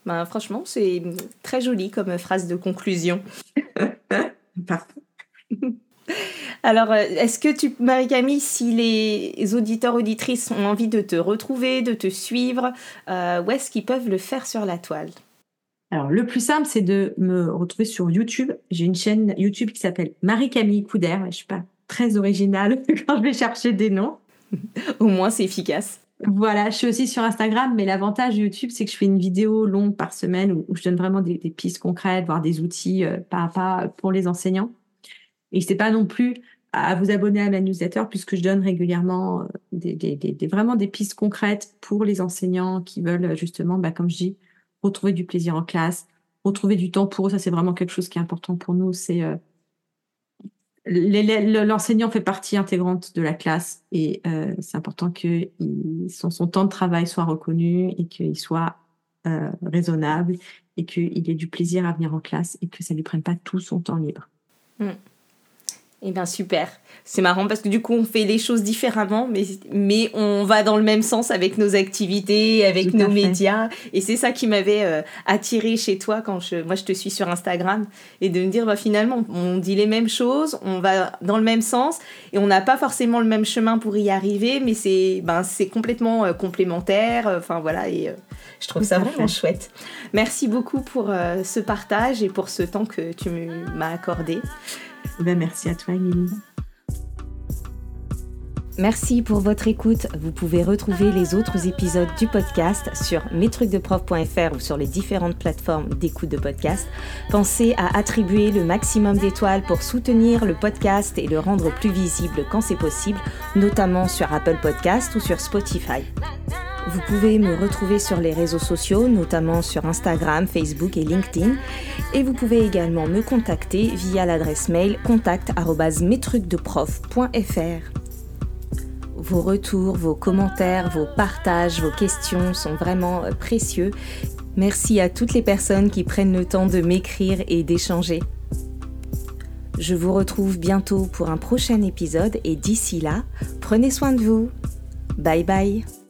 Ben, franchement, c'est très joli comme phrase de conclusion. Parfait. Alors, euh, est-ce que tu, Marie-Camille, si les auditeurs, auditrices ont envie de te retrouver, de te suivre, euh, où est-ce qu'ils peuvent le faire sur la toile? Alors, le plus simple, c'est de me retrouver sur YouTube. J'ai une chaîne YouTube qui s'appelle Marie-Camille Couder. Je suis pas très originale quand je vais chercher des noms. Au moins, c'est efficace. Voilà, je suis aussi sur Instagram, mais l'avantage de YouTube, c'est que je fais une vidéo longue par semaine où, je donne vraiment des, pistes concrètes, voire des outils euh, pas à pas pour les enseignants. C'est pas non plus à vous abonner à ma newsletter puisque je donne régulièrement euh, vraiment des pistes concrètes pour les enseignants qui veulent justement, bah, comme je dis, retrouver du plaisir en classe, retrouver du temps pour eux. Ça, c'est vraiment quelque chose qui est important pour nous. Euh, l'enseignant fait partie intégrante de la classe et euh, c'est important que son, temps de travail soit reconnu et qu'il soit euh, raisonnable et qu'il ait du plaisir à venir en classe et que ça lui prenne pas tout son temps libre. Mm. Eh bien, super. C'est marrant parce que du coup, on fait les choses différemment, mais, mais on va dans le même sens avec nos activités, avec nos médias. Et c'est ça qui m'avait euh, attiré chez toi quand je, moi je te suis sur Instagram. Et de me dire, bah, finalement, on dit les mêmes choses, on va dans le même sens, et on n'a pas forcément le même chemin pour y arriver, mais c'est ben, complètement euh, complémentaire. Enfin, voilà. Et euh, je trouve ça vraiment chouette. Merci beaucoup pour ce partage et pour ce temps que tu m'as accordé. Ben, merci à toi, Émilie. Merci pour votre écoute. Vous pouvez retrouver les autres épisodes du podcast sur mestrucsdeprof.fr ou sur les différentes plateformes d'écoute de podcast. Pensez à attribuer le maximum d'étoiles pour soutenir le podcast et le rendre plus visible quand c'est possible, notamment sur Apple Podcast ou sur Spotify. Vous pouvez me retrouver sur les réseaux sociaux, notamment sur Instagram, Facebook et LinkedIn. Et vous pouvez également me contacter via l'adresse mail contact.metrucdeprof.fr. Vos retours, vos commentaires, vos partages, vos questions sont vraiment euh, précieux. Merci à toutes les personnes qui prennent le temps de m'écrire et d'échanger. Je vous retrouve bientôt pour un prochain épisode et d'ici là, prenez soin de vous. Bye bye